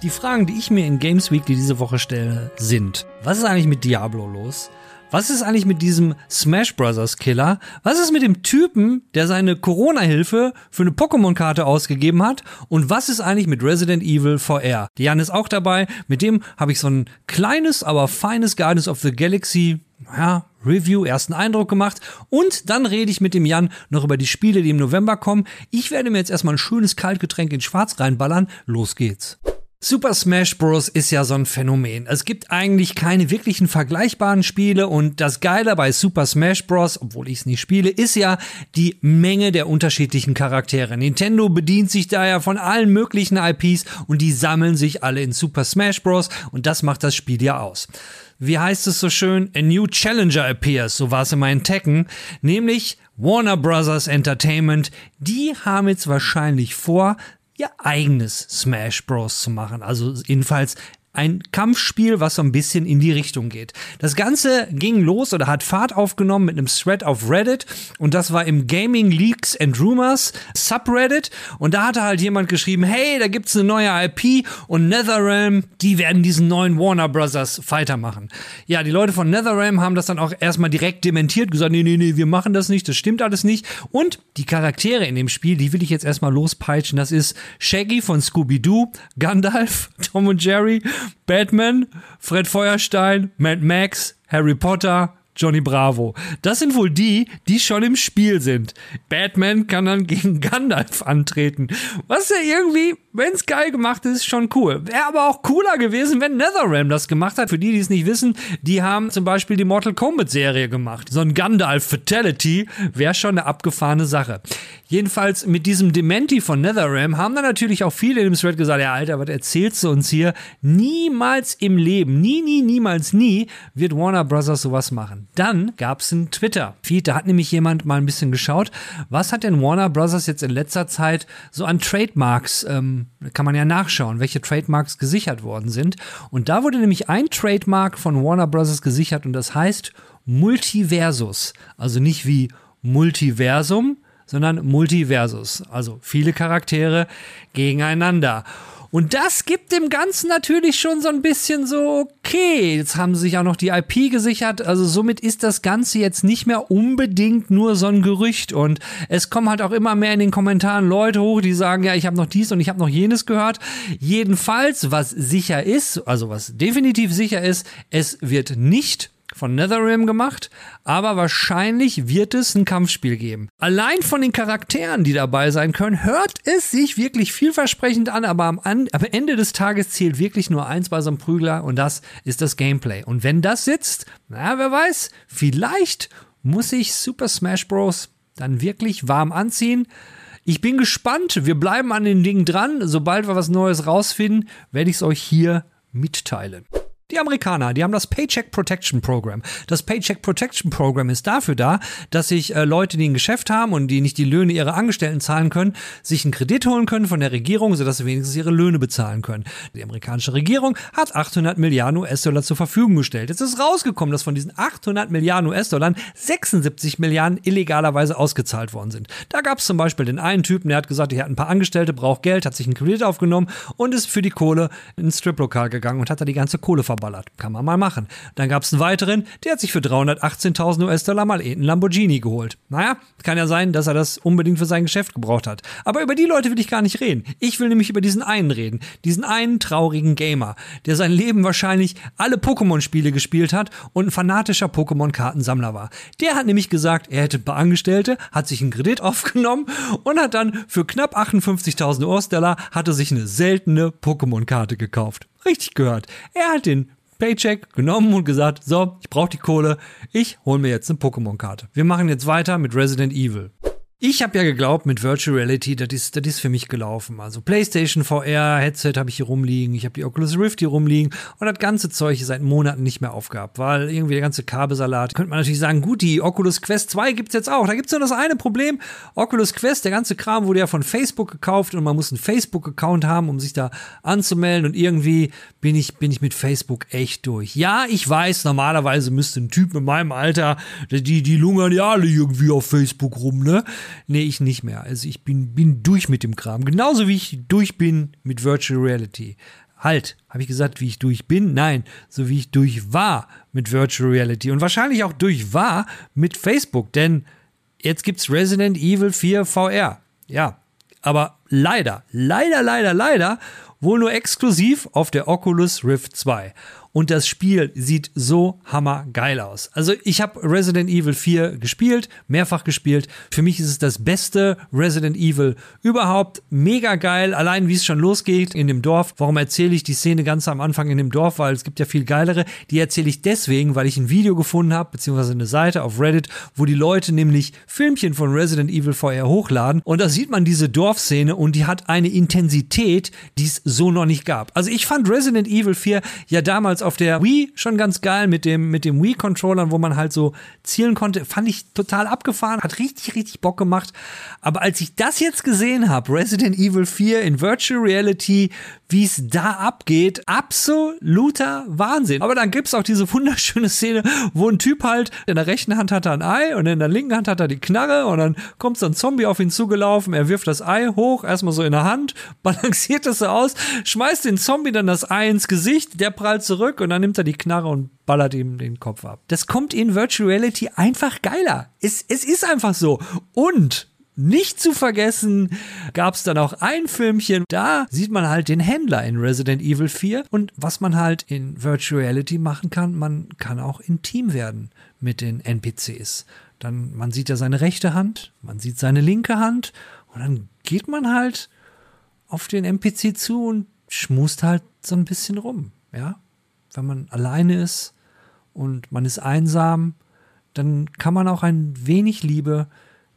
Die Fragen, die ich mir in Games Weekly diese Woche stelle, sind, was ist eigentlich mit Diablo los? Was ist eigentlich mit diesem Smash Bros. Killer? Was ist mit dem Typen, der seine Corona-Hilfe für eine Pokémon-Karte ausgegeben hat? Und was ist eigentlich mit Resident Evil VR? Jan ist auch dabei. Mit dem habe ich so ein kleines, aber feines Guardians of the Galaxy ja, Review, ersten Eindruck gemacht und dann rede ich mit dem Jan noch über die Spiele, die im November kommen. Ich werde mir jetzt erstmal ein schönes Kaltgetränk in Schwarz reinballern. Los geht's. Super Smash Bros. ist ja so ein Phänomen. Es gibt eigentlich keine wirklichen vergleichbaren Spiele und das Geile bei Super Smash Bros., obwohl ich es nicht spiele, ist ja die Menge der unterschiedlichen Charaktere. Nintendo bedient sich da ja von allen möglichen IPs und die sammeln sich alle in Super Smash Bros. und das macht das Spiel ja aus wie heißt es so schön, a new challenger appears, so war es in meinen Tekken, nämlich Warner Brothers Entertainment, die haben jetzt wahrscheinlich vor, ihr eigenes Smash Bros. zu machen. Also jedenfalls ein Kampfspiel, was so ein bisschen in die Richtung geht. Das Ganze ging los oder hat Fahrt aufgenommen mit einem Thread auf Reddit und das war im Gaming Leaks and Rumors Subreddit und da hatte halt jemand geschrieben, hey, da gibt's eine neue IP und NetherRealm, die werden diesen neuen Warner Brothers Fighter machen. Ja, die Leute von NetherRealm haben das dann auch erstmal direkt dementiert, gesagt, nee, nee, nee, wir machen das nicht, das stimmt alles nicht und die Charaktere in dem Spiel, die will ich jetzt erstmal lospeitschen, das ist Shaggy von Scooby-Doo, Gandalf, Tom und Jerry, Batman, Fred Feuerstein, Mad Max, Harry Potter, Johnny Bravo. Das sind wohl die, die schon im Spiel sind. Batman kann dann gegen Gandalf antreten. Was ja irgendwie, wenn es geil gemacht ist, schon cool. Wäre aber auch cooler gewesen, wenn NetherRealm das gemacht hat. Für die, die es nicht wissen, die haben zum Beispiel die Mortal Kombat Serie gemacht. So ein Gandalf Fatality wäre schon eine abgefahrene Sache. Jedenfalls mit diesem Dementi von NetherRealm haben dann natürlich auch viele dem Thread gesagt, ja Alter, was erzählst du uns hier? Niemals im Leben, nie, nie, niemals, nie wird Warner Brothers sowas machen. Dann gab es einen Twitter-Feed, da hat nämlich jemand mal ein bisschen geschaut, was hat denn Warner Brothers jetzt in letzter Zeit so an Trademarks, ähm, kann man ja nachschauen, welche Trademarks gesichert worden sind. Und da wurde nämlich ein Trademark von Warner Brothers gesichert und das heißt Multiversus. Also nicht wie Multiversum, sondern Multiversus. Also viele Charaktere gegeneinander. Und das gibt dem Ganzen natürlich schon so ein bisschen so, okay, jetzt haben sie sich auch noch die IP gesichert, also somit ist das Ganze jetzt nicht mehr unbedingt nur so ein Gerücht. Und es kommen halt auch immer mehr in den Kommentaren Leute hoch, die sagen, ja, ich habe noch dies und ich habe noch jenes gehört. Jedenfalls, was sicher ist, also was definitiv sicher ist, es wird nicht von NetherRealm gemacht, aber wahrscheinlich wird es ein Kampfspiel geben. Allein von den Charakteren, die dabei sein können, hört es sich wirklich vielversprechend an, aber am, am Ende des Tages zählt wirklich nur eins bei so einem Prügler und das ist das Gameplay. Und wenn das sitzt, na, wer weiß, vielleicht muss ich Super Smash Bros. dann wirklich warm anziehen. Ich bin gespannt. Wir bleiben an den Dingen dran. Sobald wir was Neues rausfinden, werde ich es euch hier mitteilen. Die Amerikaner, die haben das Paycheck Protection Program. Das Paycheck Protection Program ist dafür da, dass sich äh, Leute, die ein Geschäft haben und die nicht die Löhne ihrer Angestellten zahlen können, sich einen Kredit holen können von der Regierung, sodass sie wenigstens ihre Löhne bezahlen können. Die amerikanische Regierung hat 800 Milliarden US-Dollar zur Verfügung gestellt. Jetzt ist rausgekommen, dass von diesen 800 Milliarden US-Dollar 76 Milliarden illegalerweise ausgezahlt worden sind. Da gab es zum Beispiel den einen Typen, der hat gesagt, er hat ein paar Angestellte, braucht Geld, hat sich einen Kredit aufgenommen und ist für die Kohle ins Striplokal gegangen und hat da die ganze Kohle verballert verballert. Kann man mal machen. Dann gab es einen weiteren, der hat sich für 318.000 US-Dollar mal einen Lamborghini geholt. Naja, kann ja sein, dass er das unbedingt für sein Geschäft gebraucht hat. Aber über die Leute will ich gar nicht reden. Ich will nämlich über diesen einen reden. Diesen einen traurigen Gamer, der sein Leben wahrscheinlich alle Pokémon-Spiele gespielt hat und ein fanatischer Pokémon-Kartensammler war. Der hat nämlich gesagt, er hätte ein paar Angestellte, hat sich einen Kredit aufgenommen und hat dann für knapp 58.000 US-Dollar hatte sich eine seltene Pokémon-Karte gekauft. Richtig gehört. Er hat den Paycheck genommen und gesagt, so, ich brauche die Kohle, ich hole mir jetzt eine Pokémon-Karte. Wir machen jetzt weiter mit Resident Evil. Ich habe ja geglaubt, mit Virtual Reality, das ist, das ist für mich gelaufen. Also PlayStation VR, Headset habe ich hier rumliegen, ich habe die Oculus Rift hier rumliegen und das ganze Zeug hier seit Monaten nicht mehr aufgehabt, weil irgendwie der ganze Kabelsalat. Könnte man natürlich sagen, gut, die Oculus Quest 2 gibt's jetzt auch. Da gibt's nur das eine Problem. Oculus Quest, der ganze Kram wurde ja von Facebook gekauft und man muss einen Facebook-Account haben, um sich da anzumelden und irgendwie bin ich, bin ich mit Facebook echt durch. Ja, ich weiß, normalerweise müsste ein Typ mit meinem Alter, die, die lungern ja alle irgendwie auf Facebook rum, ne? Nee, ich nicht mehr. Also ich bin, bin durch mit dem Kram. Genauso wie ich durch bin mit Virtual Reality. Halt, habe ich gesagt, wie ich durch bin? Nein, so wie ich durch war mit Virtual Reality und wahrscheinlich auch durch war mit Facebook, denn jetzt gibt's Resident Evil 4 VR. Ja, aber leider, leider, leider, leider wohl nur exklusiv auf der Oculus Rift 2 und das Spiel sieht so hammergeil aus. Also ich habe Resident Evil 4 gespielt, mehrfach gespielt. Für mich ist es das beste Resident Evil überhaupt. Mega geil, allein wie es schon losgeht in dem Dorf. Warum erzähle ich die Szene ganz am Anfang in dem Dorf? Weil es gibt ja viel geilere. Die erzähle ich deswegen, weil ich ein Video gefunden habe, beziehungsweise eine Seite auf Reddit, wo die Leute nämlich Filmchen von Resident Evil VR hochladen. Und da sieht man diese Dorfszene und die hat eine Intensität, die es so noch nicht gab. Also ich fand Resident Evil 4 ja damals damals auf der Wii schon ganz geil mit dem, mit dem Wii-Controllern, wo man halt so zielen konnte. Fand ich total abgefahren, hat richtig, richtig Bock gemacht. Aber als ich das jetzt gesehen habe, Resident Evil 4 in Virtual Reality, wie es da abgeht, absoluter Wahnsinn. Aber dann gibt's auch diese wunderschöne Szene, wo ein Typ halt in der rechten Hand hat er ein Ei und in der linken Hand hat er die Knarre und dann kommt so ein Zombie auf ihn zugelaufen, er wirft das Ei hoch, erstmal so in der Hand, balanciert es so aus, schmeißt den Zombie dann das Ei ins Gesicht, der prallt zurück und dann nimmt er die Knarre und ballert ihm den Kopf ab. Das kommt in Virtual Reality einfach geiler. Es, es ist einfach so. Und nicht zu vergessen gab es dann auch ein Filmchen, da sieht man halt den Händler in Resident Evil 4 und was man halt in Virtual Reality machen kann, man kann auch intim werden mit den NPCs. Dann, man sieht ja seine rechte Hand, man sieht seine linke Hand und dann geht man halt auf den NPC zu und schmust halt so ein bisschen rum, ja. Wenn man alleine ist und man ist einsam, dann kann man auch ein wenig Liebe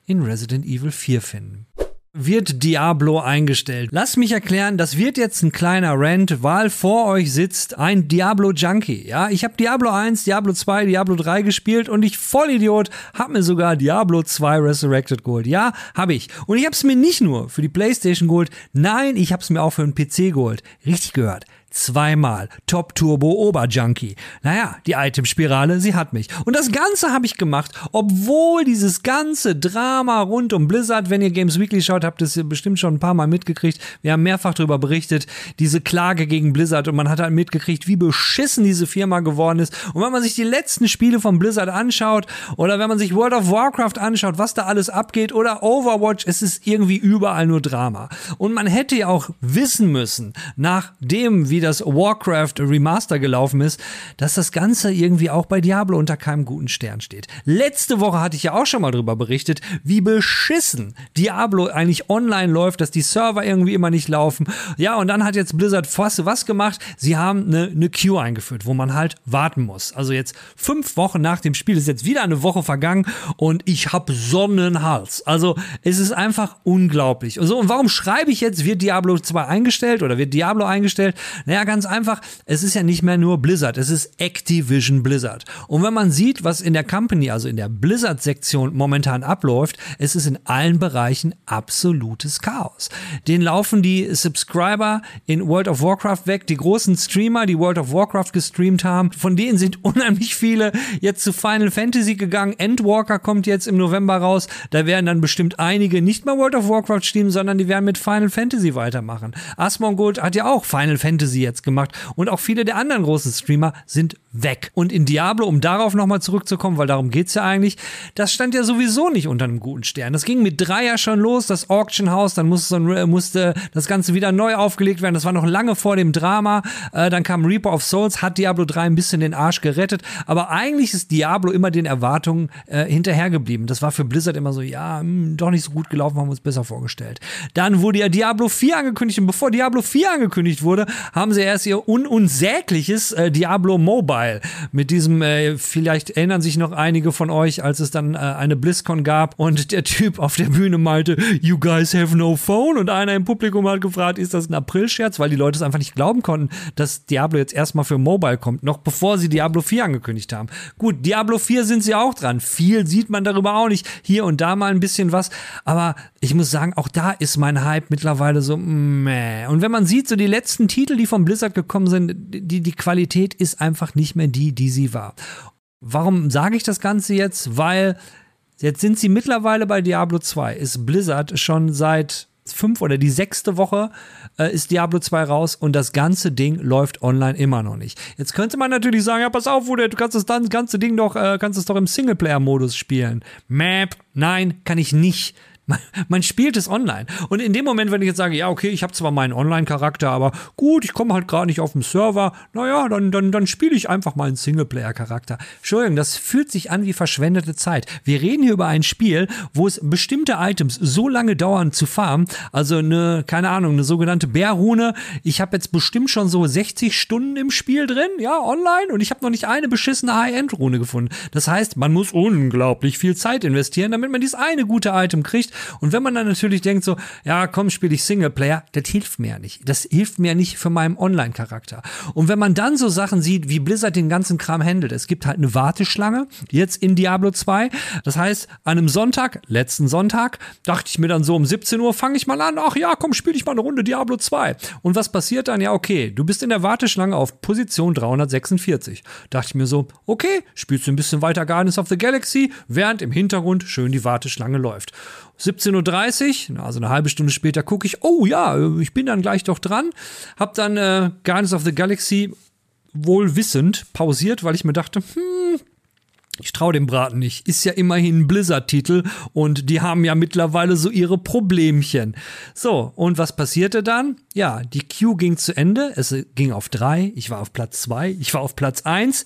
in Resident Evil 4 finden. Wird Diablo eingestellt? Lass mich erklären, das wird jetzt ein kleiner Rant, weil vor euch sitzt ein Diablo Junkie. Ja, ich habe Diablo 1, Diablo 2, Diablo 3 gespielt und ich Vollidiot habe mir sogar Diablo 2 Resurrected geholt. Ja, habe ich. Und ich habe es mir nicht nur für die PlayStation geholt, nein, ich habe es mir auch für einen PC geholt. Richtig gehört zweimal Top Turbo Oberjunkie. Naja, die Itemspirale, sie hat mich. Und das Ganze habe ich gemacht, obwohl dieses ganze Drama rund um Blizzard, wenn ihr Games Weekly schaut, habt ihr es bestimmt schon ein paar Mal mitgekriegt. Wir haben mehrfach darüber berichtet, diese Klage gegen Blizzard und man hat halt mitgekriegt, wie beschissen diese Firma geworden ist. Und wenn man sich die letzten Spiele von Blizzard anschaut oder wenn man sich World of Warcraft anschaut, was da alles abgeht oder Overwatch, es ist irgendwie überall nur Drama. Und man hätte ja auch wissen müssen, nachdem, wie das Warcraft Remaster gelaufen ist, dass das Ganze irgendwie auch bei Diablo unter keinem guten Stern steht. Letzte Woche hatte ich ja auch schon mal darüber berichtet, wie beschissen Diablo eigentlich online läuft, dass die Server irgendwie immer nicht laufen. Ja, und dann hat jetzt Blizzard fast was gemacht. Sie haben eine, eine Queue eingeführt, wo man halt warten muss. Also jetzt fünf Wochen nach dem Spiel ist jetzt wieder eine Woche vergangen und ich habe Sonnenhals. Also es ist einfach unglaublich. Und so, und warum schreibe ich jetzt, wird Diablo 2 eingestellt oder wird Diablo eingestellt? Naja, ganz einfach, es ist ja nicht mehr nur Blizzard, es ist Activision Blizzard. Und wenn man sieht, was in der Company, also in der Blizzard-Sektion momentan abläuft, es ist in allen Bereichen absolutes Chaos. Den laufen die Subscriber in World of Warcraft weg, die großen Streamer, die World of Warcraft gestreamt haben, von denen sind unheimlich viele jetzt zu Final Fantasy gegangen. Endwalker kommt jetzt im November raus, da werden dann bestimmt einige nicht mehr World of Warcraft streamen, sondern die werden mit Final Fantasy weitermachen. Asmongold hat ja auch Final Fantasy jetzt gemacht. Und auch viele der anderen großen Streamer sind weg. Und in Diablo, um darauf nochmal zurückzukommen, weil darum geht's ja eigentlich, das stand ja sowieso nicht unter einem guten Stern. Das ging mit drei ja schon los, das Auction House, dann musste, musste das Ganze wieder neu aufgelegt werden. Das war noch lange vor dem Drama. Äh, dann kam Reaper of Souls, hat Diablo 3 ein bisschen den Arsch gerettet. Aber eigentlich ist Diablo immer den Erwartungen äh, hinterhergeblieben. Das war für Blizzard immer so, ja, mh, hm, doch nicht so gut gelaufen, haben wir uns besser vorgestellt. Dann wurde ja Diablo 4 angekündigt und bevor Diablo 4 angekündigt wurde, haben sie erst ihr un unsägliches äh, Diablo Mobile geil. Mit diesem, äh, vielleicht erinnern sich noch einige von euch, als es dann äh, eine BlizzCon gab und der Typ auf der Bühne meinte, you guys have no phone und einer im Publikum hat gefragt, ist das ein April-Scherz, weil die Leute es einfach nicht glauben konnten, dass Diablo jetzt erstmal für Mobile kommt, noch bevor sie Diablo 4 angekündigt haben. Gut, Diablo 4 sind sie auch dran. Viel sieht man darüber auch nicht. Hier und da mal ein bisschen was, aber ich muss sagen, auch da ist mein Hype mittlerweile so meh. Und wenn man sieht, so die letzten Titel, die vom Blizzard gekommen sind, die, die Qualität ist einfach nicht mehr die, die sie war. Warum sage ich das Ganze jetzt? Weil jetzt sind sie mittlerweile bei Diablo 2. Ist Blizzard schon seit fünf oder die sechste Woche äh, ist Diablo 2 raus und das ganze Ding läuft online immer noch nicht. Jetzt könnte man natürlich sagen, ja, pass auf, Wude, du kannst das ganze Ding doch, äh, kannst es doch im Singleplayer-Modus spielen. Map, nein, kann ich nicht. Man, man, spielt es online. Und in dem Moment, wenn ich jetzt sage, ja, okay, ich habe zwar meinen Online-Charakter, aber gut, ich komme halt gerade nicht auf den Server, naja, dann, dann, dann spiele ich einfach mal einen Singleplayer-Charakter. Entschuldigung, das fühlt sich an wie verschwendete Zeit. Wir reden hier über ein Spiel, wo es bestimmte Items so lange dauern zu farmen, also eine, keine Ahnung, eine sogenannte Bärrune. Ich habe jetzt bestimmt schon so 60 Stunden im Spiel drin, ja, online, und ich habe noch nicht eine beschissene High-End-Rune gefunden. Das heißt, man muss unglaublich viel Zeit investieren, damit man dieses eine gute Item kriegt und wenn man dann natürlich denkt so, ja, komm, spiele ich Singleplayer, das hilft mir ja nicht. Das hilft mir nicht für meinen Online-Charakter. Und wenn man dann so Sachen sieht, wie Blizzard den ganzen Kram handelt, es gibt halt eine Warteschlange, jetzt in Diablo 2. Das heißt, an einem Sonntag, letzten Sonntag, dachte ich mir dann so um 17 Uhr, fange ich mal an, ach ja, komm, spiele ich mal eine Runde Diablo 2. Und was passiert dann? Ja, okay, du bist in der Warteschlange auf Position 346. Dachte ich mir so, okay, spielst du ein bisschen weiter Guardians of the Galaxy, während im Hintergrund schön die Warteschlange läuft. 17.30 Uhr, also eine halbe Stunde später, gucke ich, oh ja, ich bin dann gleich doch dran. Hab dann äh, Guardians of the Galaxy wohl wissend pausiert, weil ich mir dachte, hm, ich traue dem Braten nicht. Ist ja immerhin ein Blizzard-Titel und die haben ja mittlerweile so ihre Problemchen. So, und was passierte dann? Ja, die Queue ging zu Ende. Es ging auf drei. Ich war auf Platz zwei. Ich war auf Platz eins.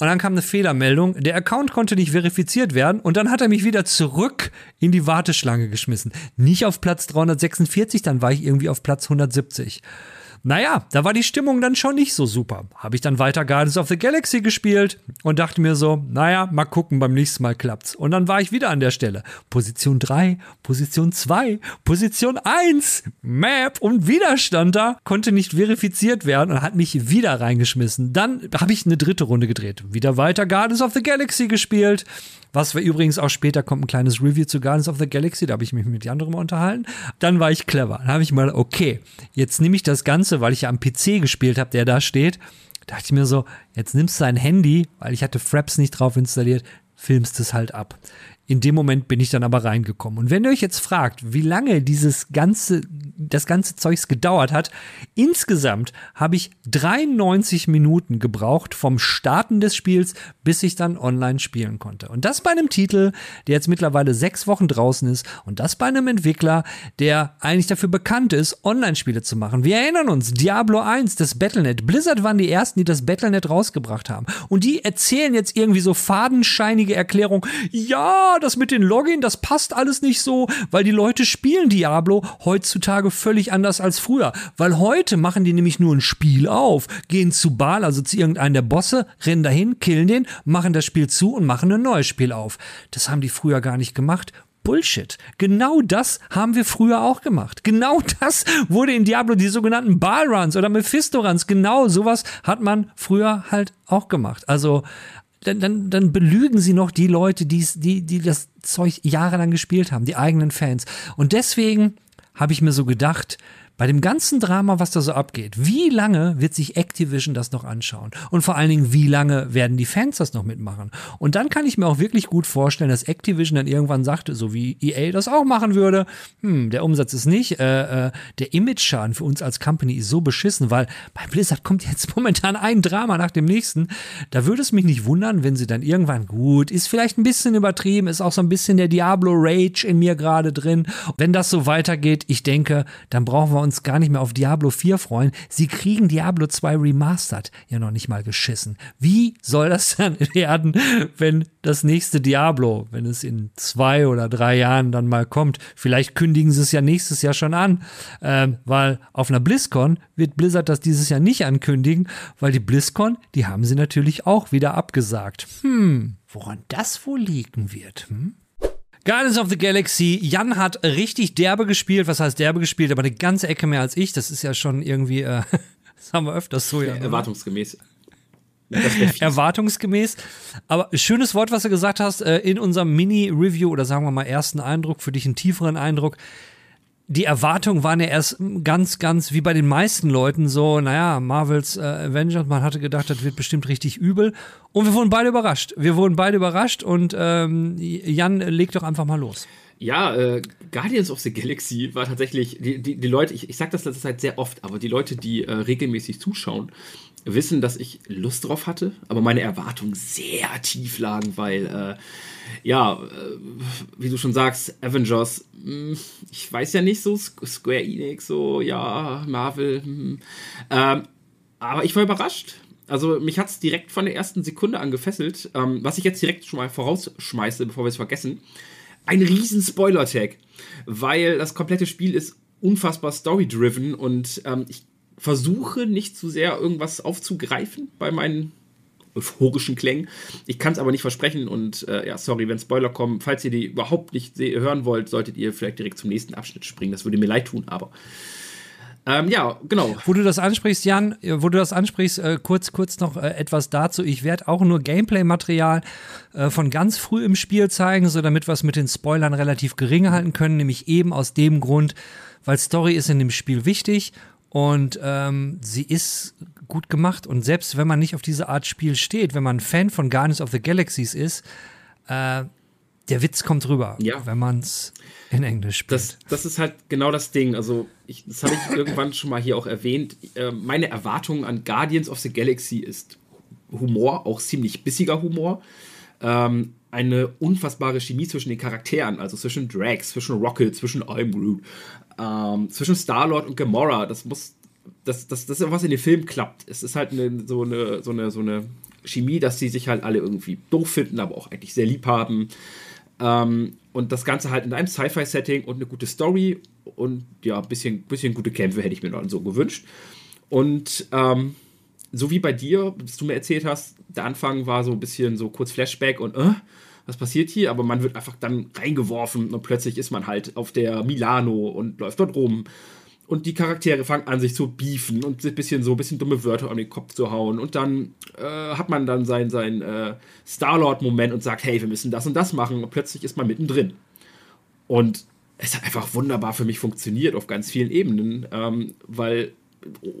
Und dann kam eine Fehlermeldung. Der Account konnte nicht verifiziert werden und dann hat er mich wieder zurück in die Warteschlange geschmissen. Nicht auf Platz 346, dann war ich irgendwie auf Platz 170. Naja, da war die Stimmung dann schon nicht so super. Habe ich dann weiter Guardians of the Galaxy gespielt und dachte mir so, naja, mal gucken, beim nächsten Mal klappt's. Und dann war ich wieder an der Stelle. Position 3, Position 2, Position 1, Map und Widerstand da, konnte nicht verifiziert werden und hat mich wieder reingeschmissen. Dann habe ich eine dritte Runde gedreht. Wieder weiter Guardians of the Galaxy gespielt. Was wir übrigens auch später kommt ein kleines Review zu Guardians of the Galaxy, da habe ich mich mit anderen mal unterhalten. Dann war ich clever. Dann habe ich mal, okay, jetzt nehme ich das Ganze, weil ich ja am PC gespielt habe, der da steht. Dachte ich mir so, jetzt nimmst du dein Handy, weil ich hatte Fraps nicht drauf installiert, filmst es halt ab. In dem Moment bin ich dann aber reingekommen. Und wenn ihr euch jetzt fragt, wie lange dieses ganze, das ganze Zeugs gedauert hat, insgesamt habe ich 93 Minuten gebraucht vom Starten des Spiels, bis ich dann online spielen konnte. Und das bei einem Titel, der jetzt mittlerweile sechs Wochen draußen ist und das bei einem Entwickler, der eigentlich dafür bekannt ist, Online-Spiele zu machen. Wir erinnern uns, Diablo 1, das Battlenet. Blizzard waren die ersten, die das Battlenet rausgebracht haben. Und die erzählen jetzt irgendwie so fadenscheinige Erklärungen. Ja, das mit den Login, das passt alles nicht so, weil die Leute spielen Diablo heutzutage völlig anders als früher. Weil heute machen die nämlich nur ein Spiel auf, gehen zu Baal, also zu irgendeinem der Bosse, rennen dahin, killen den, machen das Spiel zu und machen ein neues Spiel auf. Das haben die früher gar nicht gemacht. Bullshit. Genau das haben wir früher auch gemacht. Genau das wurde in Diablo die sogenannten Balruns oder Mephisto-Runs. Genau sowas hat man früher halt auch gemacht. Also dann, dann, dann belügen sie noch die Leute, die, die, die das Zeug jahrelang gespielt haben, die eigenen Fans. Und deswegen habe ich mir so gedacht, bei dem ganzen Drama, was da so abgeht, wie lange wird sich Activision das noch anschauen? Und vor allen Dingen, wie lange werden die Fans das noch mitmachen? Und dann kann ich mir auch wirklich gut vorstellen, dass Activision dann irgendwann sagte, so wie EA das auch machen würde, hm, der Umsatz ist nicht, äh, äh, der Image-Schaden für uns als Company ist so beschissen, weil bei Blizzard kommt jetzt momentan ein Drama nach dem nächsten. Da würde es mich nicht wundern, wenn sie dann irgendwann gut, ist vielleicht ein bisschen übertrieben, ist auch so ein bisschen der Diablo Rage in mir gerade drin. Wenn das so weitergeht, ich denke, dann brauchen wir uns uns gar nicht mehr auf Diablo 4 freuen. Sie kriegen Diablo 2 Remastered ja noch nicht mal geschissen. Wie soll das dann werden, wenn das nächste Diablo, wenn es in zwei oder drei Jahren dann mal kommt? Vielleicht kündigen sie es ja nächstes Jahr schon an, ähm, weil auf einer BlizzCon wird Blizzard das dieses Jahr nicht ankündigen, weil die BlizzCon, die haben sie natürlich auch wieder abgesagt. Hm, woran das wohl liegen wird? Hm? Guardians of the Galaxy, Jan hat richtig derbe gespielt. Was heißt derbe gespielt? Aber eine ganze Ecke mehr als ich. Das ist ja schon irgendwie, äh, das haben wir öfters so, ja. Erwartungsgemäß. Erwartungsgemäß. Aber schönes Wort, was du gesagt hast, äh, in unserem Mini-Review oder sagen wir mal ersten Eindruck, für dich einen tieferen Eindruck die Erwartungen waren ja erst ganz, ganz wie bei den meisten Leuten so, naja, Marvels äh, Avengers, man hatte gedacht, das wird bestimmt richtig übel. Und wir wurden beide überrascht. Wir wurden beide überrascht und ähm, Jan, leg doch einfach mal los. Ja, äh, Guardians of the Galaxy war tatsächlich, die, die, die Leute, ich, ich sage das letzte Zeit sehr oft, aber die Leute, die äh, regelmäßig zuschauen, wissen, dass ich Lust drauf hatte, aber meine Erwartungen sehr tief lagen, weil, äh, ja, äh, wie du schon sagst, Avengers, mh, hm, ich weiß ja nicht so, Square Enix, so, ja, Marvel. Hm. ähm, aber ich war überrascht. Also mich hat es direkt von der ersten Sekunde an gefesselt. Ähm, was ich jetzt direkt schon mal vorausschmeiße, bevor wir es vergessen. Ein riesen Spoiler-Tag, weil das komplette Spiel ist unfassbar story-driven und ähm, ich versuche nicht zu sehr irgendwas aufzugreifen bei meinen euphorischen Klängen. Ich kann es aber nicht versprechen und äh, ja, sorry, wenn Spoiler kommen. Falls ihr die überhaupt nicht hören wollt, solltet ihr vielleicht direkt zum nächsten Abschnitt springen. Das würde mir leid tun, aber ähm, ja, genau. Wo du das ansprichst, Jan, wo du das ansprichst, äh, kurz, kurz noch äh, etwas dazu. Ich werde auch nur Gameplay-Material äh, von ganz früh im Spiel zeigen, so damit wir es mit den Spoilern relativ gering halten können, nämlich eben aus dem Grund, weil Story ist in dem Spiel wichtig und ähm, sie ist gut gemacht. Und selbst wenn man nicht auf diese Art Spiel steht, wenn man Fan von Guardians of the Galaxies ist, äh, der Witz kommt rüber, ja. wenn man es in Englisch spielt. Das, das ist halt genau das Ding. Also, ich, das habe ich irgendwann schon mal hier auch erwähnt. Äh, meine Erwartung an Guardians of the Galaxy ist Humor, auch ziemlich bissiger Humor. Ähm, eine unfassbare Chemie zwischen den Charakteren, also zwischen Drax, zwischen Rocket, zwischen I'm Groot, ähm, zwischen Star-Lord und Gamora. Das muss, das, das, das ist was in dem Film klappt. Es ist halt eine, so, eine, so, eine, so eine Chemie, dass sie sich halt alle irgendwie doof finden, aber auch eigentlich sehr lieb haben. Ähm, und das Ganze halt in einem Sci-Fi-Setting und eine gute Story und ja, ein bisschen, bisschen gute Kämpfe hätte ich mir dann so gewünscht. Und ähm, so wie bei dir, was du mir erzählt hast, der Anfang war so ein bisschen so kurz Flashback und äh, was passiert hier? Aber man wird einfach dann reingeworfen und plötzlich ist man halt auf der Milano und läuft dort rum. Und die Charaktere fangen an, sich zu beefen und ein bisschen so ein bisschen dumme Wörter an den Kopf zu hauen. Und dann äh, hat man dann seinen sein, äh, Star-Lord-Moment und sagt, hey, wir müssen das und das machen. Und plötzlich ist man mittendrin. Und es hat einfach wunderbar für mich funktioniert auf ganz vielen Ebenen, ähm, weil,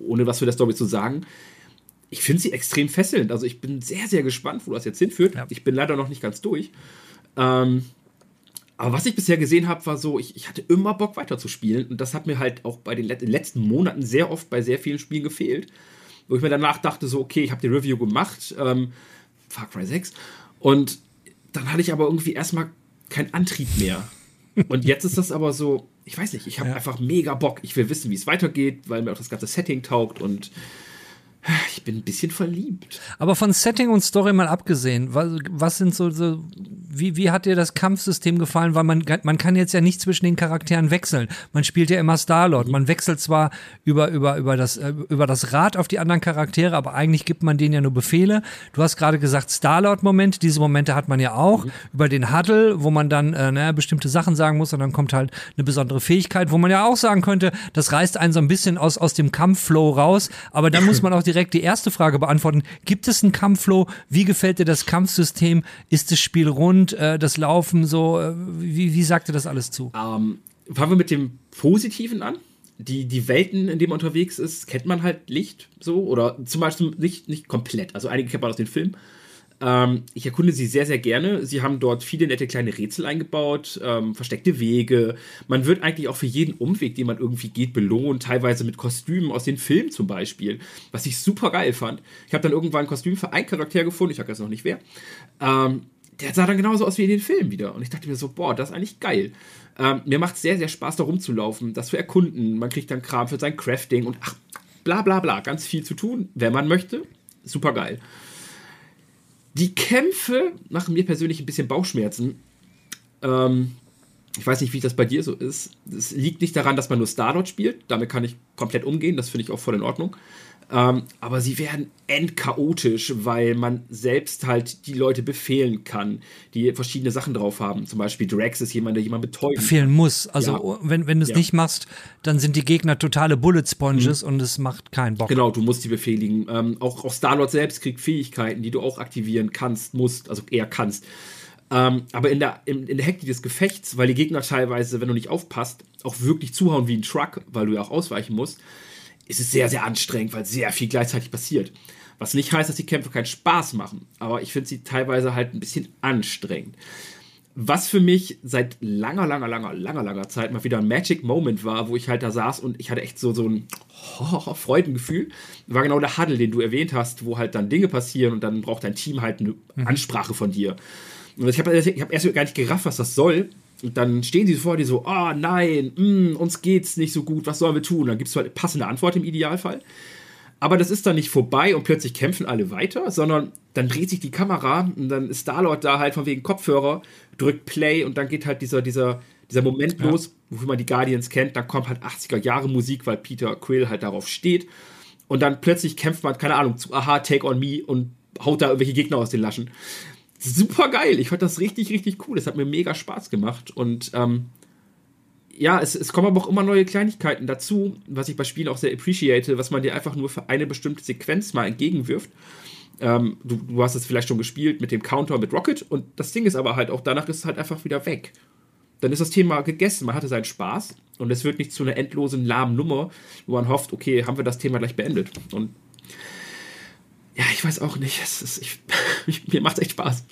ohne was für der Story zu sagen, ich finde sie extrem fesselnd. Also ich bin sehr, sehr gespannt, wo das jetzt hinführt. Ja. Ich bin leider noch nicht ganz durch. Ähm, aber was ich bisher gesehen habe, war so, ich, ich, hatte immer Bock weiterzuspielen. Und das hat mir halt auch bei den, Let letzten Monaten sehr oft bei sehr vielen Spielen gefehlt. Wo ich mir danach dachte, so, okay, ich habe die Review gemacht, ähm, Far Cry 6. Und dann hatte ich aber irgendwie erstmal keinen Antrieb mehr. Und jetzt ist das aber so, ich weiß nicht, ich habe ja. einfach mega Bock. Ich will wissen, wie es weitergeht, weil mir auch das ganze Setting taugt und ich bin ein bisschen verliebt. Aber von Setting und Story mal abgesehen, was, was sind so, so wie, wie hat dir das Kampfsystem gefallen? Weil man, man kann jetzt ja nicht zwischen den Charakteren wechseln. Man spielt ja immer Star-Lord. Man wechselt zwar über, über, über, das, äh, über das Rad auf die anderen Charaktere, aber eigentlich gibt man denen ja nur Befehle. Du hast gerade gesagt Star-Lord-Moment. Diese Momente hat man ja auch. Mhm. Über den Huddle, wo man dann äh, naja, bestimmte Sachen sagen muss und dann kommt halt eine besondere Fähigkeit, wo man ja auch sagen könnte, das reißt einen so ein bisschen aus, aus dem Kampfflow raus. Aber dann muss man auch direkt die erste Frage beantworten. Gibt es einen Kampfflow? Wie gefällt dir das Kampfsystem? Ist das Spiel rund? Äh, das Laufen so? Äh, wie, wie sagt dir das alles zu? Ähm, fangen wir mit dem Positiven an. Die, die Welten, in denen man unterwegs ist, kennt man halt Licht so oder zum Beispiel nicht, nicht komplett. Also einige kennt man aus den Filmen. Ähm, ich erkunde sie sehr, sehr gerne. Sie haben dort viele nette kleine Rätsel eingebaut, ähm, versteckte Wege. Man wird eigentlich auch für jeden Umweg, den man irgendwie geht, belohnt. Teilweise mit Kostümen aus den Filmen zum Beispiel, was ich super geil fand. Ich habe dann irgendwann ein Kostüm für einen Charakter gefunden, ich habe jetzt noch nicht wer. Ähm, der sah dann genauso aus wie in den Filmen wieder. Und ich dachte mir so, boah, das ist eigentlich geil. Ähm, mir macht es sehr, sehr Spaß, da rumzulaufen, das zu erkunden. Man kriegt dann Kram für sein Crafting und ach, bla bla bla. Ganz viel zu tun, wenn man möchte. Super geil. Die Kämpfe machen mir persönlich ein bisschen Bauchschmerzen. Ähm, ich weiß nicht, wie das bei dir so ist. Es liegt nicht daran, dass man nur Starlord spielt. Damit kann ich komplett umgehen. Das finde ich auch voll in Ordnung. Ähm, aber sie werden endchaotisch, weil man selbst halt die Leute befehlen kann, die verschiedene Sachen drauf haben. Zum Beispiel Drax ist jemand, der jemand betäubt. Befehlen muss. Also ja. wenn, wenn du es ja. nicht machst, dann sind die Gegner totale Bullet Sponges mhm. und es macht keinen Bock. Genau, du musst die befehligen. Ähm, auch, auch Starlord selbst kriegt Fähigkeiten, die du auch aktivieren kannst, musst, also eher kannst. Ähm, aber in der, in, in der Hektik des Gefechts, weil die Gegner teilweise, wenn du nicht aufpasst, auch wirklich zuhauen wie ein Truck, weil du ja auch ausweichen musst, ist es sehr, sehr anstrengend, weil sehr viel gleichzeitig passiert. Was nicht heißt, dass die Kämpfe keinen Spaß machen, aber ich finde sie teilweise halt ein bisschen anstrengend. Was für mich seit langer, langer, langer, langer, langer Zeit mal wieder ein Magic Moment war, wo ich halt da saß und ich hatte echt so, so ein oh, Freudengefühl, war genau der Huddle, den du erwähnt hast, wo halt dann Dinge passieren und dann braucht dein Team halt eine mhm. Ansprache von dir. Und ich habe ich hab erst gar nicht gerafft, was das soll. Und dann stehen sie vor dir so, oh nein, mh, mm, uns geht's nicht so gut, was sollen wir tun? Dann gibst du halt passende Antwort im Idealfall. Aber das ist dann nicht vorbei und plötzlich kämpfen alle weiter, sondern dann dreht sich die Kamera und dann ist Starlord da halt von wegen Kopfhörer, drückt Play und dann geht halt dieser, dieser, dieser Moment ja. los, wofür man die Guardians kennt. Dann kommt halt 80er Jahre Musik, weil Peter Quill halt darauf steht. Und dann plötzlich kämpft man, keine Ahnung, zu Aha, Take on Me und haut da irgendwelche Gegner aus den Laschen super geil. Ich fand das richtig, richtig cool. Es hat mir mega Spaß gemacht. Und ähm, ja, es, es kommen aber auch immer neue Kleinigkeiten dazu, was ich bei Spielen auch sehr appreciate, was man dir einfach nur für eine bestimmte Sequenz mal entgegenwirft. Ähm, du, du, hast es vielleicht schon gespielt mit dem Counter mit Rocket und das Ding ist aber halt auch, danach ist es halt einfach wieder weg. Dann ist das Thema gegessen, man hatte seinen Spaß und es wird nicht zu einer endlosen lahmen Nummer, wo man hofft, okay, haben wir das Thema gleich beendet. Und ja, ich weiß auch nicht. Ist, ich, mir macht es echt Spaß.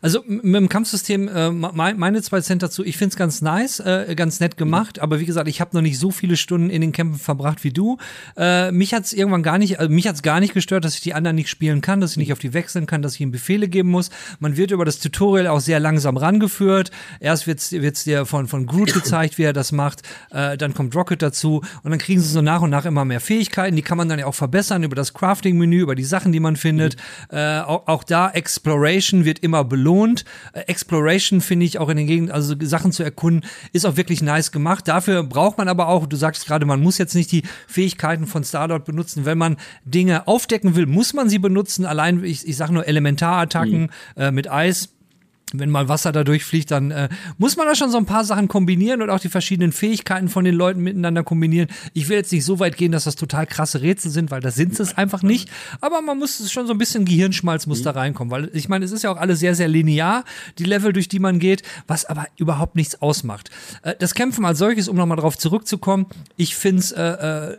Also mit dem Kampfsystem, äh, meine zwei Cent dazu, ich finde es ganz nice, äh, ganz nett gemacht, aber wie gesagt, ich habe noch nicht so viele Stunden in den Kämpfen verbracht wie du. Äh, mich hat es irgendwann gar nicht, also mich hat gar nicht gestört, dass ich die anderen nicht spielen kann, dass ich nicht auf die wechseln kann, dass ich ihnen Befehle geben muss. Man wird über das Tutorial auch sehr langsam rangeführt. Erst wird es dir von, von Groot gezeigt, wie er das macht, äh, dann kommt Rocket dazu und dann kriegen sie so nach und nach immer mehr Fähigkeiten, die kann man dann ja auch verbessern über das Crafting-Menü, über die Sachen, die man findet. Mhm. Äh, auch, auch da Exploration wird wird immer belohnt. Äh, Exploration finde ich auch in den Gegenden, also Sachen zu erkunden, ist auch wirklich nice gemacht. Dafür braucht man aber auch, du sagst gerade, man muss jetzt nicht die Fähigkeiten von Starlord benutzen. Wenn man Dinge aufdecken will, muss man sie benutzen. Allein, ich, ich sage nur Elementarattacken mhm. äh, mit Eis wenn mal Wasser da durchfliegt, dann äh, muss man da schon so ein paar Sachen kombinieren und auch die verschiedenen Fähigkeiten von den Leuten miteinander kombinieren. Ich will jetzt nicht so weit gehen, dass das total krasse Rätsel sind, weil da sind es einfach nicht. Aber man muss es schon so ein bisschen Gehirnschmalz muss mhm. da reinkommen, weil ich meine, es ist ja auch alles sehr, sehr linear, die Level, durch die man geht, was aber überhaupt nichts ausmacht. Äh, das Kämpfen als solches, um nochmal drauf zurückzukommen, ich finde es äh, äh,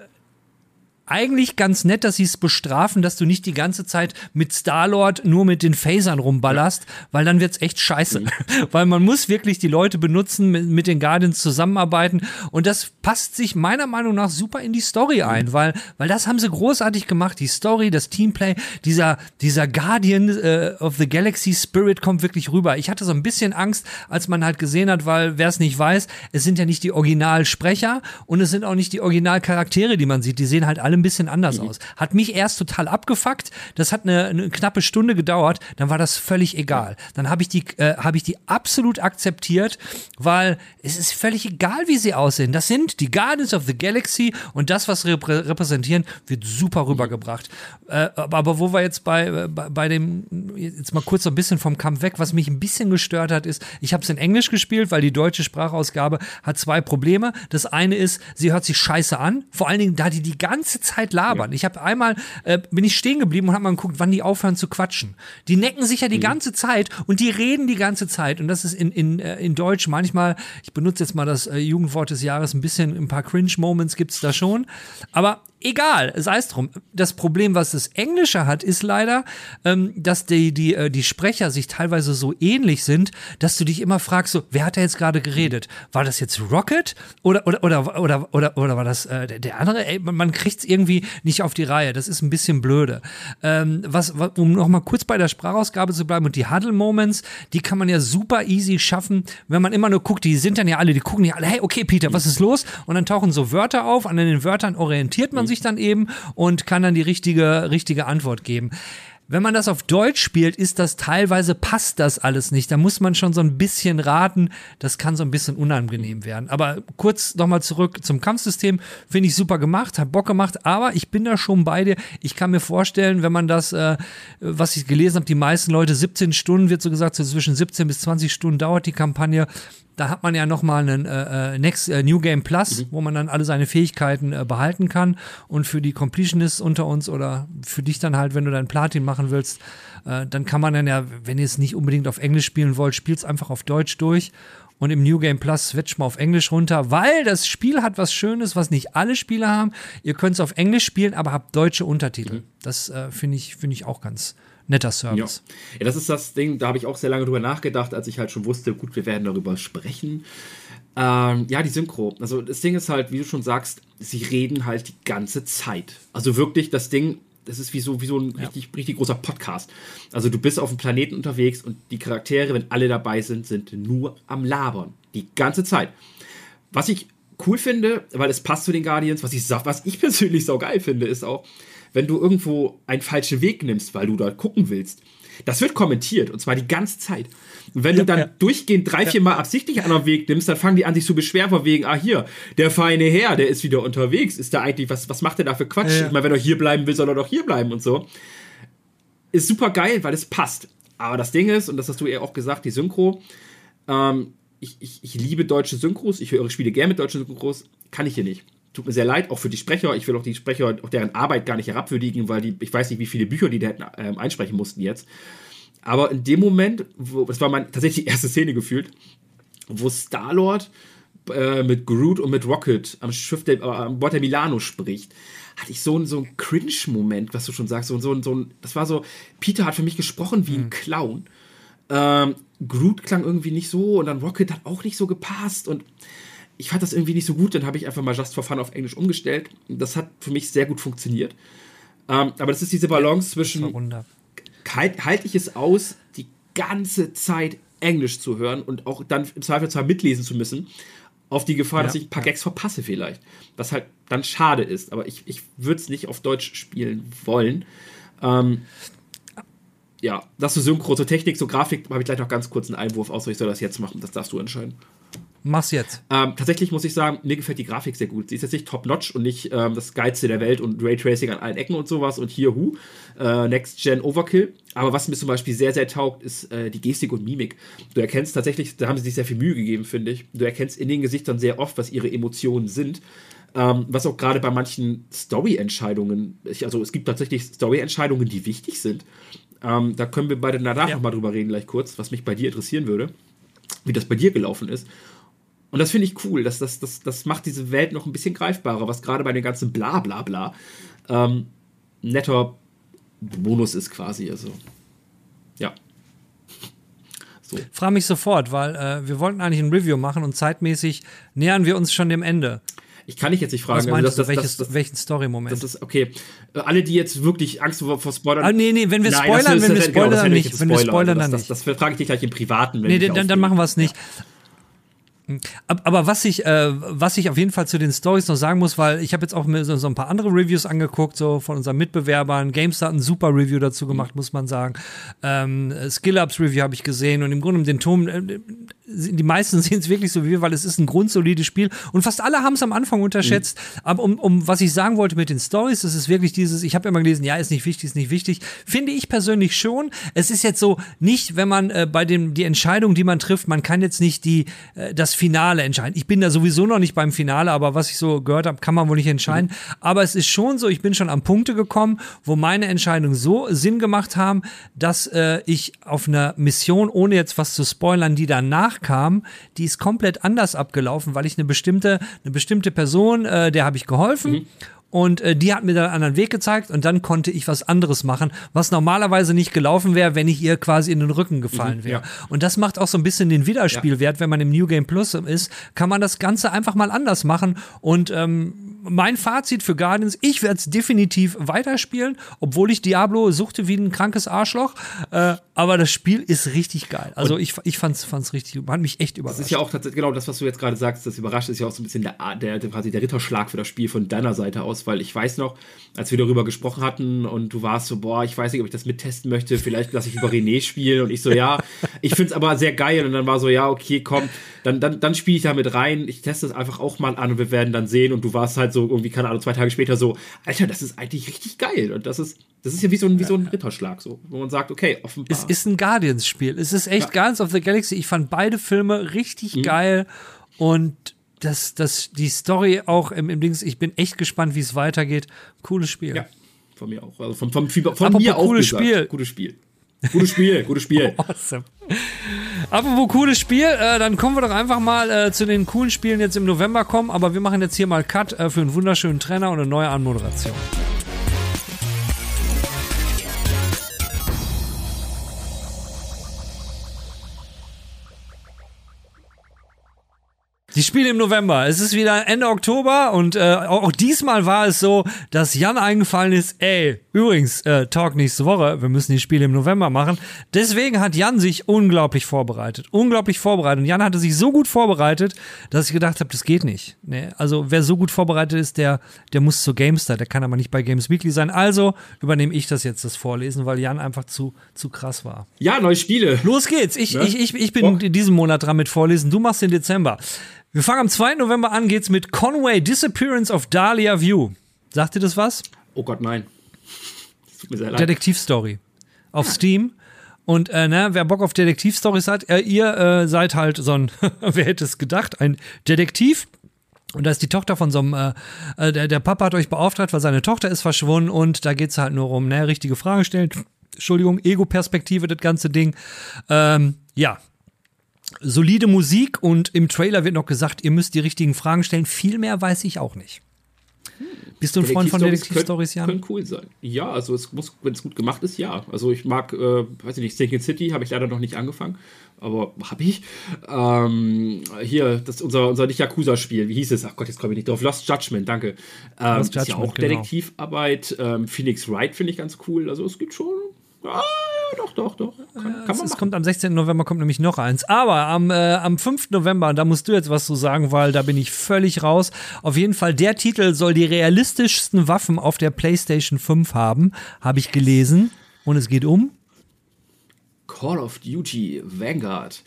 eigentlich ganz nett, dass sie es bestrafen, dass du nicht die ganze Zeit mit Star-Lord nur mit den Phasern rumballerst, weil dann wird's echt scheiße. Mhm. weil man muss wirklich die Leute benutzen, mit, mit, den Guardians zusammenarbeiten und das passt sich meiner Meinung nach super in die Story mhm. ein, weil, weil das haben sie großartig gemacht. Die Story, das Teamplay, dieser, dieser Guardian äh, of the Galaxy Spirit kommt wirklich rüber. Ich hatte so ein bisschen Angst, als man halt gesehen hat, weil wer es nicht weiß, es sind ja nicht die Originalsprecher und es sind auch nicht die Originalcharaktere, die man sieht. Die sehen halt alle ein bisschen anders mhm. aus. Hat mich erst total abgefuckt. Das hat eine, eine, knappe Stunde gedauert. Dann war das völlig egal. Dann habe ich die, äh, habe ich die absolut akzeptiert, weil es ist völlig egal, wie sie aussehen. Das sind die Guardians of the Galaxy und das, was sie reprä repräsentieren, wird super rübergebracht. Äh, aber wo wir jetzt bei, äh, bei, bei dem, jetzt mal kurz so ein bisschen vom Kampf weg, was mich ein bisschen gestört hat, ist, ich habe es in Englisch gespielt, weil die deutsche Sprachausgabe hat zwei Probleme. Das eine ist, sie hört sich scheiße an. Vor allen Dingen, da die die ganze Zeit labern. Ja. Ich habe einmal, äh, bin ich stehen geblieben und habe mal geguckt, wann die aufhören zu quatschen. Die necken sich ja die mhm. ganze Zeit und die reden die ganze Zeit. Und das ist in, in, äh, in Deutsch manchmal, ich benutze jetzt mal das äh, Jugendwort des Jahres ein bisschen, ein paar Cringe-Moments gibt es da schon. Aber egal, sei es drum. Das Problem, was das Englische hat, ist leider, ähm, dass die, die, äh, die Sprecher sich teilweise so ähnlich sind, dass du dich immer fragst, so, wer hat da jetzt gerade geredet? War das jetzt Rocket oder, oder, oder, oder, oder, oder war das äh, der, der andere? Ey, man, kriegt es irgendwie nicht auf die Reihe. Das ist ein bisschen blöde. Ähm, was, was, um noch mal kurz bei der Sprachausgabe zu bleiben und die Huddle-Moments, die kann man ja super easy schaffen, wenn man immer nur guckt, die sind dann ja alle, die gucken ja alle, hey, okay, Peter, was ist los? Und dann tauchen so Wörter auf, an den Wörtern orientiert man sich dann eben und kann dann die richtige, richtige Antwort geben. Wenn man das auf Deutsch spielt, ist das teilweise passt das alles nicht. Da muss man schon so ein bisschen raten. Das kann so ein bisschen unangenehm werden. Aber kurz nochmal zurück zum Kampfsystem. Finde ich super gemacht, hat Bock gemacht. Aber ich bin da schon bei dir. Ich kann mir vorstellen, wenn man das, äh, was ich gelesen habe, die meisten Leute 17 Stunden, wird so gesagt, so zwischen 17 bis 20 Stunden dauert die Kampagne da hat man ja noch mal einen äh, äh, Next äh, New Game Plus, mhm. wo man dann alle seine Fähigkeiten äh, behalten kann. Und für die Completionists unter uns oder für dich dann halt, wenn du dein Platin machen willst, äh, dann kann man dann ja, wenn ihr es nicht unbedingt auf Englisch spielen wollt, spielt es einfach auf Deutsch durch. Und im New Game Plus switcht mal auf Englisch runter, weil das Spiel hat was Schönes, was nicht alle Spieler haben. Ihr könnt es auf Englisch spielen, aber habt deutsche Untertitel. Mhm. Das äh, finde ich, finde ich auch ganz, netter Service. Ja. ja, das ist das Ding, da habe ich auch sehr lange drüber nachgedacht, als ich halt schon wusste, gut, wir werden darüber sprechen. Ähm, ja, die Synchro. Also das Ding ist halt, wie du schon sagst, sie reden halt die ganze Zeit. Also wirklich, das Ding, das ist wie so, wie so ein ja. richtig, richtig großer Podcast. Also du bist auf dem Planeten unterwegs und die Charaktere, wenn alle dabei sind, sind nur am Labern. Die ganze Zeit. Was ich cool finde, weil es passt zu den Guardians, was ich, was ich persönlich so geil finde, ist auch, wenn du irgendwo einen falschen Weg nimmst, weil du dort gucken willst. Das wird kommentiert und zwar die ganze Zeit. Und wenn ja, du dann ja. durchgehend drei, vier Mal absichtlich einen anderen Weg nimmst, dann fangen die an, sich zu beschweren, von wegen, ah, hier, der feine Herr, der ist wieder unterwegs. Ist da eigentlich, was, was macht der da für Quatsch? Ich meine, wenn er hier bleiben will, soll er doch hier bleiben und so. Ist super geil, weil es passt. Aber das Ding ist, und das hast du ja auch gesagt, die Synchro, ähm, ich, ich, ich liebe deutsche Synchros, ich höre Spiele gerne mit deutschen Synchros, kann ich hier nicht tut mir sehr leid, auch für die Sprecher. Ich will auch die Sprecher, auch deren Arbeit gar nicht herabwürdigen, weil die, ich weiß nicht, wie viele Bücher die da hätten ähm, einsprechen mussten jetzt. Aber in dem Moment, wo, das war mein tatsächlich die erste Szene gefühlt, wo Star-Lord äh, mit Groot und mit Rocket am Schiff der, äh, am Bord der Milano spricht, hatte ich so, so einen Cringe-Moment, was du schon sagst. So, so, so ein, das war so, Peter hat für mich gesprochen wie ein mhm. Clown. Ähm, Groot klang irgendwie nicht so und dann Rocket hat auch nicht so gepasst und ich fand das irgendwie nicht so gut, dann habe ich einfach mal Just for Fun auf Englisch umgestellt. Das hat für mich sehr gut funktioniert. Ähm, aber das ist diese Balance zwischen halt, halte ich es aus, die ganze Zeit Englisch zu hören und auch dann im Zweifelsfall mitlesen zu müssen, auf die Gefahr, ja, dass ich ein paar. Gags verpasse vielleicht. Was halt dann schade ist. Aber ich, ich würde es nicht auf Deutsch spielen wollen. Ähm, ja, das zu Synchro, zur Technik, zur Grafik habe ich gleich noch ganz kurz einen Einwurf, außer ich soll das jetzt machen. Das darfst du entscheiden. Mach's jetzt. Ähm, tatsächlich muss ich sagen, mir gefällt die Grafik sehr gut. Sie ist jetzt nicht top-notch und nicht ähm, das Geilste der Welt und Raytracing an allen Ecken und sowas und hier, hu, äh, Next-Gen Overkill. Aber was mir zum Beispiel sehr, sehr taugt, ist äh, die Gestik und Mimik. Du erkennst tatsächlich, da haben sie sich sehr viel Mühe gegeben, finde ich. Du erkennst in den Gesichtern sehr oft, was ihre Emotionen sind. Ähm, was auch gerade bei manchen Story-Entscheidungen, also es gibt tatsächlich Story-Entscheidungen, die wichtig sind. Ähm, da können wir beide danach ja. nochmal drüber reden, gleich kurz, was mich bei dir interessieren würde, wie das bei dir gelaufen ist. Und das finde ich cool. Das, das, das, das macht diese Welt noch ein bisschen greifbarer, was gerade bei den ganzen Bla Bla ähm, netter Bonus ist quasi. Also, ja. So. Frag mich sofort, weil äh, wir wollten eigentlich ein Review machen und zeitmäßig nähern wir uns schon dem Ende. Ich kann dich jetzt nicht fragen. Was meinst also das, du, welches, das, das, welchen Story-Moment? Das ist, okay. Alle, die jetzt wirklich Angst vor, vor Spoilern. Ah, nee, nee, wenn wir Nein, spoilern, wenn wir spoilern, genau, dann nicht. Wenn wir spoilern, dann nicht. Das, frage ich dich gleich im Privaten. nee, dann, dann machen wir es nicht. Ja. Aber was ich, äh, was ich auf jeden Fall zu den Stories noch sagen muss, weil ich habe jetzt auch mir so, so, ein paar andere Reviews angeguckt, so von unseren Mitbewerbern. GameStar hat ein super Review dazu gemacht, muss man sagen. Ähm, SkillUps Review habe ich gesehen und im Grunde um den Turm, äh, die meisten sehen es wirklich so wie wir, weil es ist ein grundsolides Spiel und fast alle haben es am Anfang unterschätzt. Mhm. Aber um, um was ich sagen wollte mit den Stories, das ist wirklich dieses, ich habe immer gelesen, ja, ist nicht wichtig, ist nicht wichtig. Finde ich persönlich schon. Es ist jetzt so nicht, wenn man äh, bei dem die Entscheidung, die man trifft, man kann jetzt nicht die äh, das Finale entscheiden. Ich bin da sowieso noch nicht beim Finale, aber was ich so gehört habe, kann man wohl nicht entscheiden. Mhm. Aber es ist schon so, ich bin schon an Punkte gekommen, wo meine Entscheidungen so Sinn gemacht haben, dass äh, ich auf einer Mission, ohne jetzt was zu spoilern, die danach kam, die ist komplett anders abgelaufen, weil ich eine bestimmte, eine bestimmte Person, äh, der habe ich geholfen. Mhm und äh, die hat mir dann einen anderen Weg gezeigt und dann konnte ich was anderes machen, was normalerweise nicht gelaufen wäre, wenn ich ihr quasi in den Rücken gefallen wäre. ja. Und das macht auch so ein bisschen den Wiederspielwert, wenn man im New Game Plus ist, kann man das Ganze einfach mal anders machen und ähm, mein Fazit für Guardians, ich werde es definitiv weiterspielen, obwohl ich Diablo suchte wie ein krankes Arschloch. Äh, aber das Spiel ist richtig geil. Also ich, ich fand's, fand's richtig, hat mich echt überrascht. Das ist ja auch tatsächlich, genau das, was du jetzt gerade sagst, das überrascht, ist ja auch so ein bisschen der, der, der, quasi der Ritterschlag für das Spiel von deiner Seite aus, weil ich weiß noch, als wir darüber gesprochen hatten und du warst so, boah, ich weiß nicht, ob ich das mittesten möchte, vielleicht lasse ich über René spielen. Und ich so, ja, ich find's aber sehr geil. Und dann war so, ja, okay, komm, dann, dann, dann spiele ich da mit rein, ich teste es einfach auch mal an und wir werden dann sehen. Und du warst halt so irgendwie, keine Ahnung, zwei Tage später so, Alter, das ist eigentlich richtig geil. Und das ist, das ist ja wie so ein, wie so ein Ritterschlag, so, wo man sagt, okay, offenbar. Es ist ein Guardians-Spiel. Es ist echt Guardians of the Galaxy. Ich fand beide Filme richtig geil und das, das, die Story auch im, im Dings, ich bin echt gespannt, wie es weitergeht. Cooles Spiel. Ja, von mir auch. Also von, von, von, mir auch cooles gesagt. Spiel. Gutes Spiel. Gutes Spiel, gutes Spiel. Awesome. Apropos cooles Spiel, äh, dann kommen wir doch einfach mal äh, zu den coolen Spielen jetzt im November kommen, aber wir machen jetzt hier mal Cut äh, für einen wunderschönen Trainer und eine neue Anmoderation. Die Spiele im November. Es ist wieder Ende Oktober und äh, auch, diesmal war es so, dass Jan eingefallen ist, ey, übrigens, äh, Talk nächste Woche, wir müssen die Spiele im November machen. Deswegen hat Jan sich unglaublich vorbereitet. Unglaublich vorbereitet. Und Jan hatte sich so gut vorbereitet, dass ich gedacht habe, das geht nicht. Nee, also wer so gut vorbereitet ist, der, der muss zur Gamestar, der kann aber nicht bei Games Weekly sein. Also übernehme ich das jetzt, das Vorlesen, weil Jan einfach zu, zu krass war. Ja, neue Spiele. Los geht's. Ich, Ne? ich, ich, ich bin in diesem Monat dran mit Vorlesen. Du machst den Dezember. Wir fangen am 2. November an, geht's mit Conway Disappearance of Dahlia View. Sagt dir das was? Oh Gott, nein. Detektivstory. Auf Steam. Und äh, ne, wer Bock auf Detektivstories hat, äh, ihr äh, seid halt so ein, wer hätte es gedacht, ein Detektiv. Und da ist die Tochter von so einem, äh, äh, der, der Papa hat euch beauftragt, weil seine Tochter ist verschwunden und da geht's halt nur um, ne, richtige Fragen stellen. Entschuldigung, Ego-Perspektive, das ganze Ding. Ähm, ja. Solide Musik und im Trailer wird noch gesagt, ihr müsst die richtigen Fragen stellen. Viel mehr weiß ich auch nicht. Bist du ein Freund von Detektivstories, Jan? Können, cool sein. Ja, also es muss, wenn es gut gemacht ist, ja. Also ich mag, äh, weiß ich nicht, Sinking City habe ich leider noch nicht angefangen, aber habe ich. Ähm, hier, das unser, unser nicht Yakuza-Spiel, wie hieß es? Ach Gott, jetzt komme ich nicht drauf. Lost Judgment, danke. Ähm, Lost ist ja Judgment, auch genau. Detektivarbeit. Ähm, Phoenix Wright finde ich ganz cool. Also es gibt schon. Ah, doch, doch. Kann, kann man Es kommt am 16. November kommt nämlich noch eins. Aber am, äh, am 5. November, da musst du jetzt was zu sagen, weil da bin ich völlig raus. Auf jeden Fall, der Titel soll die realistischsten Waffen auf der PlayStation 5 haben, habe ich gelesen. Und es geht um. Call of Duty Vanguard.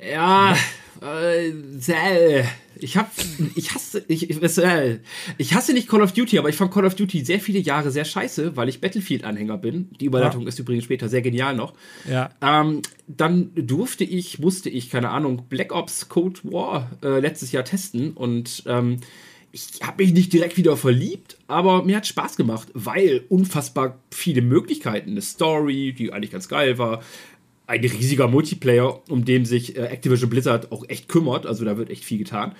Ja, äh. Ich hab, ich hasse, ich, ich, hasse nicht Call of Duty, aber ich fand Call of Duty sehr viele Jahre sehr scheiße, weil ich Battlefield-Anhänger bin. Die Überleitung ist übrigens später sehr genial noch. Ja. Ähm, dann durfte ich, musste ich, keine Ahnung, Black Ops Cold War äh, letztes Jahr testen und ähm, ich habe mich nicht direkt wieder verliebt, aber mir hat Spaß gemacht, weil unfassbar viele Möglichkeiten, eine Story, die eigentlich ganz geil war, ein riesiger Multiplayer, um den sich äh, Activision Blizzard auch echt kümmert, also da wird echt viel getan.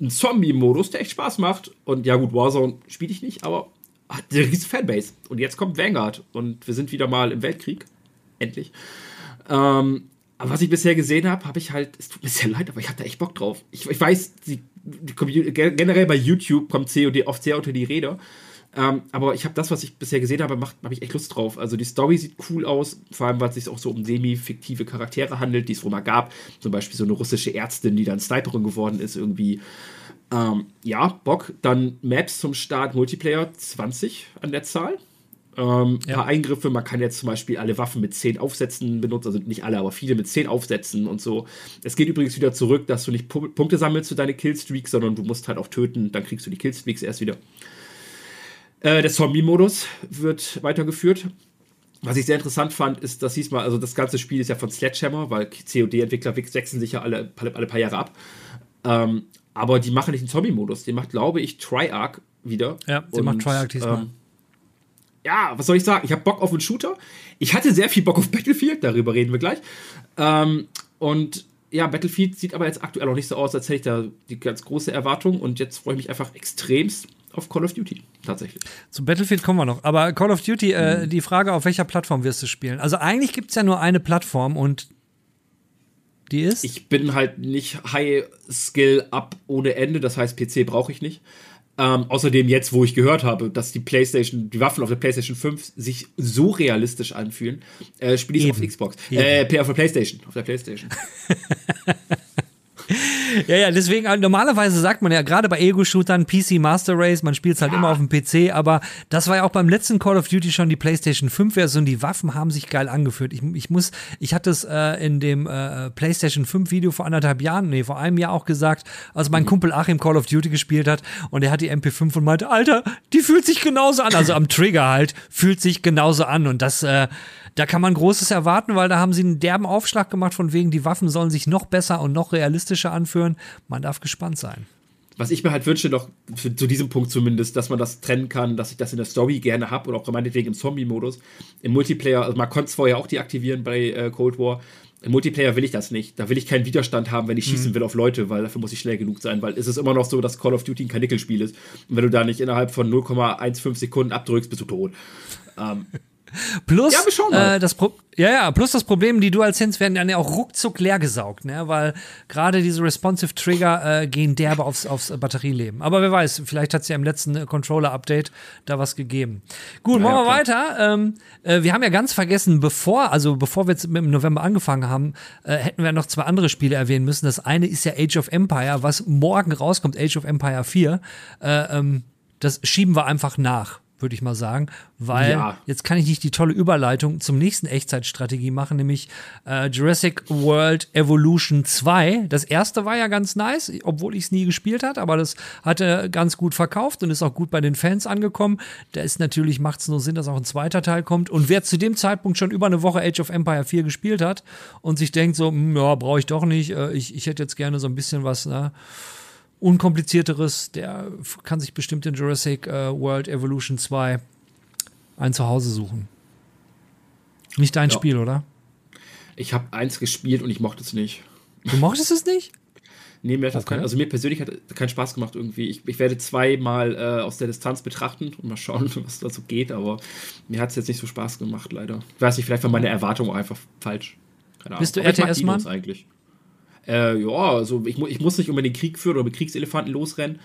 Ein Zombie-Modus, der echt Spaß macht und ja gut, Warzone spiele ich nicht, aber hat eine riesige Fanbase. Und jetzt kommt Vanguard und wir sind wieder mal im Weltkrieg, endlich. Ähm, aber was ich bisher gesehen habe, habe ich halt, es tut mir sehr leid, aber ich hatte echt Bock drauf. Ich, ich weiß, die, die generell bei YouTube kommt COD oft sehr unter die Räder. Ähm, aber ich habe das, was ich bisher gesehen habe, habe ich echt Lust drauf. Also die Story sieht cool aus, vor allem, weil es sich auch so um semi-fiktive Charaktere handelt, die es wohl mal gab. Zum Beispiel so eine russische Ärztin, die dann Sniperin geworden ist, irgendwie. Ähm, ja, Bock. Dann Maps zum Start, Multiplayer 20 an der Zahl. Ähm, Ja. paar Eingriffe, man kann jetzt zum Beispiel alle Waffen mit 10 Aufsätzen benutzen, also nicht alle, aber viele mit 10 Aufsätzen und so. Es geht übrigens wieder zurück, dass du nicht Pu Punkte sammelst für deine Killstreaks, sondern du musst halt auch töten, dann kriegst du die Killstreaks erst wieder. Äh, der Zombie-Modus wird weitergeführt. Was ich sehr interessant fand, ist, dass diesmal, also das ganze Spiel ist ja von Sledgehammer, weil COD-Entwickler wechseln sich ja alle, alle, paar Jahre ab. Ähm, aber die machen nicht einen Zombie-Modus, den macht, glaube ich, Triarch wieder. Ja, der macht Triarch diesmal. Ähm, ja, was soll ich sagen? Ich habe Bock auf einen Shooter. Ich hatte sehr viel Bock auf Battlefield, darüber reden wir gleich. Ähm, und ja, Battlefield sieht aber jetzt aktuell auch nicht so aus, als hätte ich da die ganz große Erwartung. Und jetzt freue ich mich einfach extremst auf Call of Duty, tatsächlich. Zu Battlefield kommen wir noch. Aber Call of Duty, äh, die Frage, auf welcher Plattform wirst du spielen? Also eigentlich gibt es ja nur eine Plattform und die ist? Ich bin halt nicht High Skill up ohne Ende, das heißt, PC brauche ich nicht. Ähm, außerdem jetzt, wo ich gehört habe, dass die PlayStation, die Waffen auf der PlayStation 5 sich so realistisch anfühlen, äh, spiele ich Eben. auf Xbox. Eben. Äh, auf der PlayStation. Auf der PlayStation. Ja, ja, deswegen, äh, normalerweise sagt man ja gerade bei Ego-Shootern PC Master Race, man spielt es halt immer auf dem PC, aber das war ja auch beim letzten Call of Duty schon die PlayStation 5-Version. Die Waffen haben sich geil angefühlt. Ich, ich muss, ich hatte es äh, in dem äh, PlayStation 5-Video vor anderthalb Jahren, nee, vor einem Jahr auch gesagt, als mein Kumpel Achim Call of Duty gespielt hat und er hat die MP5 und meinte, Alter, die fühlt sich genauso an. Also am Trigger halt, fühlt sich genauso an. Und das, äh, da kann man Großes erwarten, weil da haben sie einen derben Aufschlag gemacht, von wegen, die Waffen sollen sich noch besser und noch realistischer anführen. Man darf gespannt sein. Was ich mir halt wünsche, noch für, zu diesem Punkt zumindest, dass man das trennen kann, dass ich das in der Story gerne habe oder auch meinetwegen im Zombie-Modus. Im Multiplayer, also man konnte es vorher auch deaktivieren bei äh, Cold War. Im Multiplayer will ich das nicht. Da will ich keinen Widerstand haben, wenn ich schießen will auf Leute, weil dafür muss ich schnell genug sein, weil es ist immer noch so, dass Call of Duty ein Kanickelspiel ist. Und wenn du da nicht innerhalb von 0,15 Sekunden abdrückst, bist du tot. Ähm, Plus, Ja, wir mal. äh, das Pro ja, ja, plus das Problem, die Dual-Sense werden dann ja auch ruckzuck leer gesaugt, ne? weil gerade diese Responsive Trigger äh, gehen derbe aufs, aufs Batterieleben. Aber wer weiß, vielleicht hat es ja im letzten äh, Controller-Update da was gegeben. Gut, Ja, machen wir ja, weiter. Ähm, äh, wir haben ja ganz vergessen, bevor, also bevor wir jetzt mit dem November angefangen haben, äh, hätten wir noch zwei andere Spiele erwähnen müssen. Das eine ist ja Age of Empire, was morgen rauskommt, Age of Empire 4. Äh, ähm, das schieben wir einfach nach, würde ich mal sagen, weil Ja. jetzt kann ich nicht die tolle Überleitung zum nächsten Echtzeitstrategie machen, nämlich äh, Jurassic World Evolution 2. Das erste war ja ganz nice, obwohl ich es nie gespielt hat, aber das hatte ganz gut verkauft und ist auch gut bei den Fans angekommen. Da ist natürlich, macht es nur Sinn, dass auch ein zweiter Teil kommt. Und wer zu dem Zeitpunkt schon über eine Woche Age of Empire 4 gespielt hat und sich denkt so, hm, ja, brauche ich doch nicht, äh, ich, ich hätte jetzt gerne so ein bisschen was, ne? Unkomplizierteres, der kann sich bestimmt in Jurassic äh, World Evolution 2 ein Zuhause suchen. Nicht dein Ja. Spiel, oder? ich habe eins gespielt und ich mochte es nicht. Du mochtest es nicht? Nee, mir hat das Okay. kein, also mir persönlich hat es keinen Spaß gemacht irgendwie. Ich, ich werde zweimal äh, aus der Distanz betrachten und mal schauen, was da so geht, aber mir hat es jetzt nicht so Spaß gemacht, leider. Ich weiß nicht, vielleicht war meine Erwartung auch einfach falsch. Keine Ahnung. Bist du RTS-Mann? Eigentlich? Äh, ja, also ich, ich muss nicht unbedingt Krieg führen oder mit Kriegselefanten losrennen.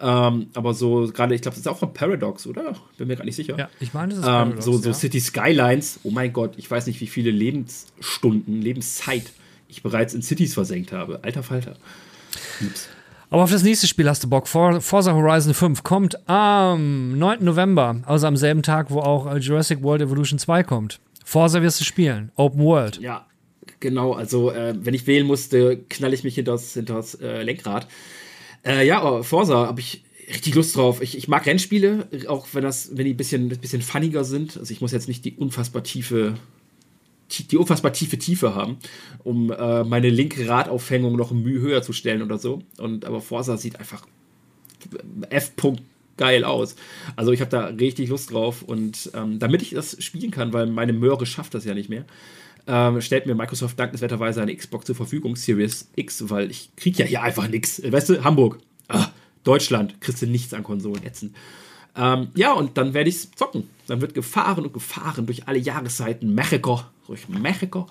Ähm, aber so gerade, ich glaube, das ist auch von Paradox, oder? Bin mir gar nicht sicher. Ja, ich meine, das ist Ähm, Paradox, so, so ja. City Skylines, oh mein Gott, ich weiß nicht, wie viele Lebensstunden, Lebenszeit ich bereits in Cities versenkt habe. Alter Falter. Ups. Aber auf das nächste Spiel hast du Bock. For Forza Horizon 5 kommt am 9. November, also am selben Tag, wo auch äh, Jurassic World Evolution 2 kommt. Forza wirst du spielen. Open World. Ja, genau. Also, äh, wenn ich wählen musste, knall ich mich hinter das, äh, Lenkrad. Äh, ja, aber Forza habe ich richtig Lust drauf. Ich, ich mag Rennspiele, auch wenn das, wenn die ein bisschen, ein bisschen funniger sind. Also ich muss jetzt nicht die unfassbar tiefe, tie- die unfassbar tiefe Tiefe haben, um äh, meine linke Radaufhängung noch ein Mühe höher zu stellen oder so. Und aber Forza sieht einfach F. -Punkt geil aus. Also ich habe da richtig Lust drauf und ähm, damit ich das spielen kann, weil meine Möhre schafft das ja nicht mehr, ähm, stellt mir Microsoft dankenswerterweise eine Xbox zur Verfügung, Series X, weil ich krieg ja hier einfach nichts. Weißt du, Hamburg, ah, Deutschland, kriegst du nichts an Konsolen, ätzend. Ähm, ja, und dann werde ich zocken. Dann wird gefahren und gefahren durch alle Jahreszeiten. Mexiko, durch Mexiko.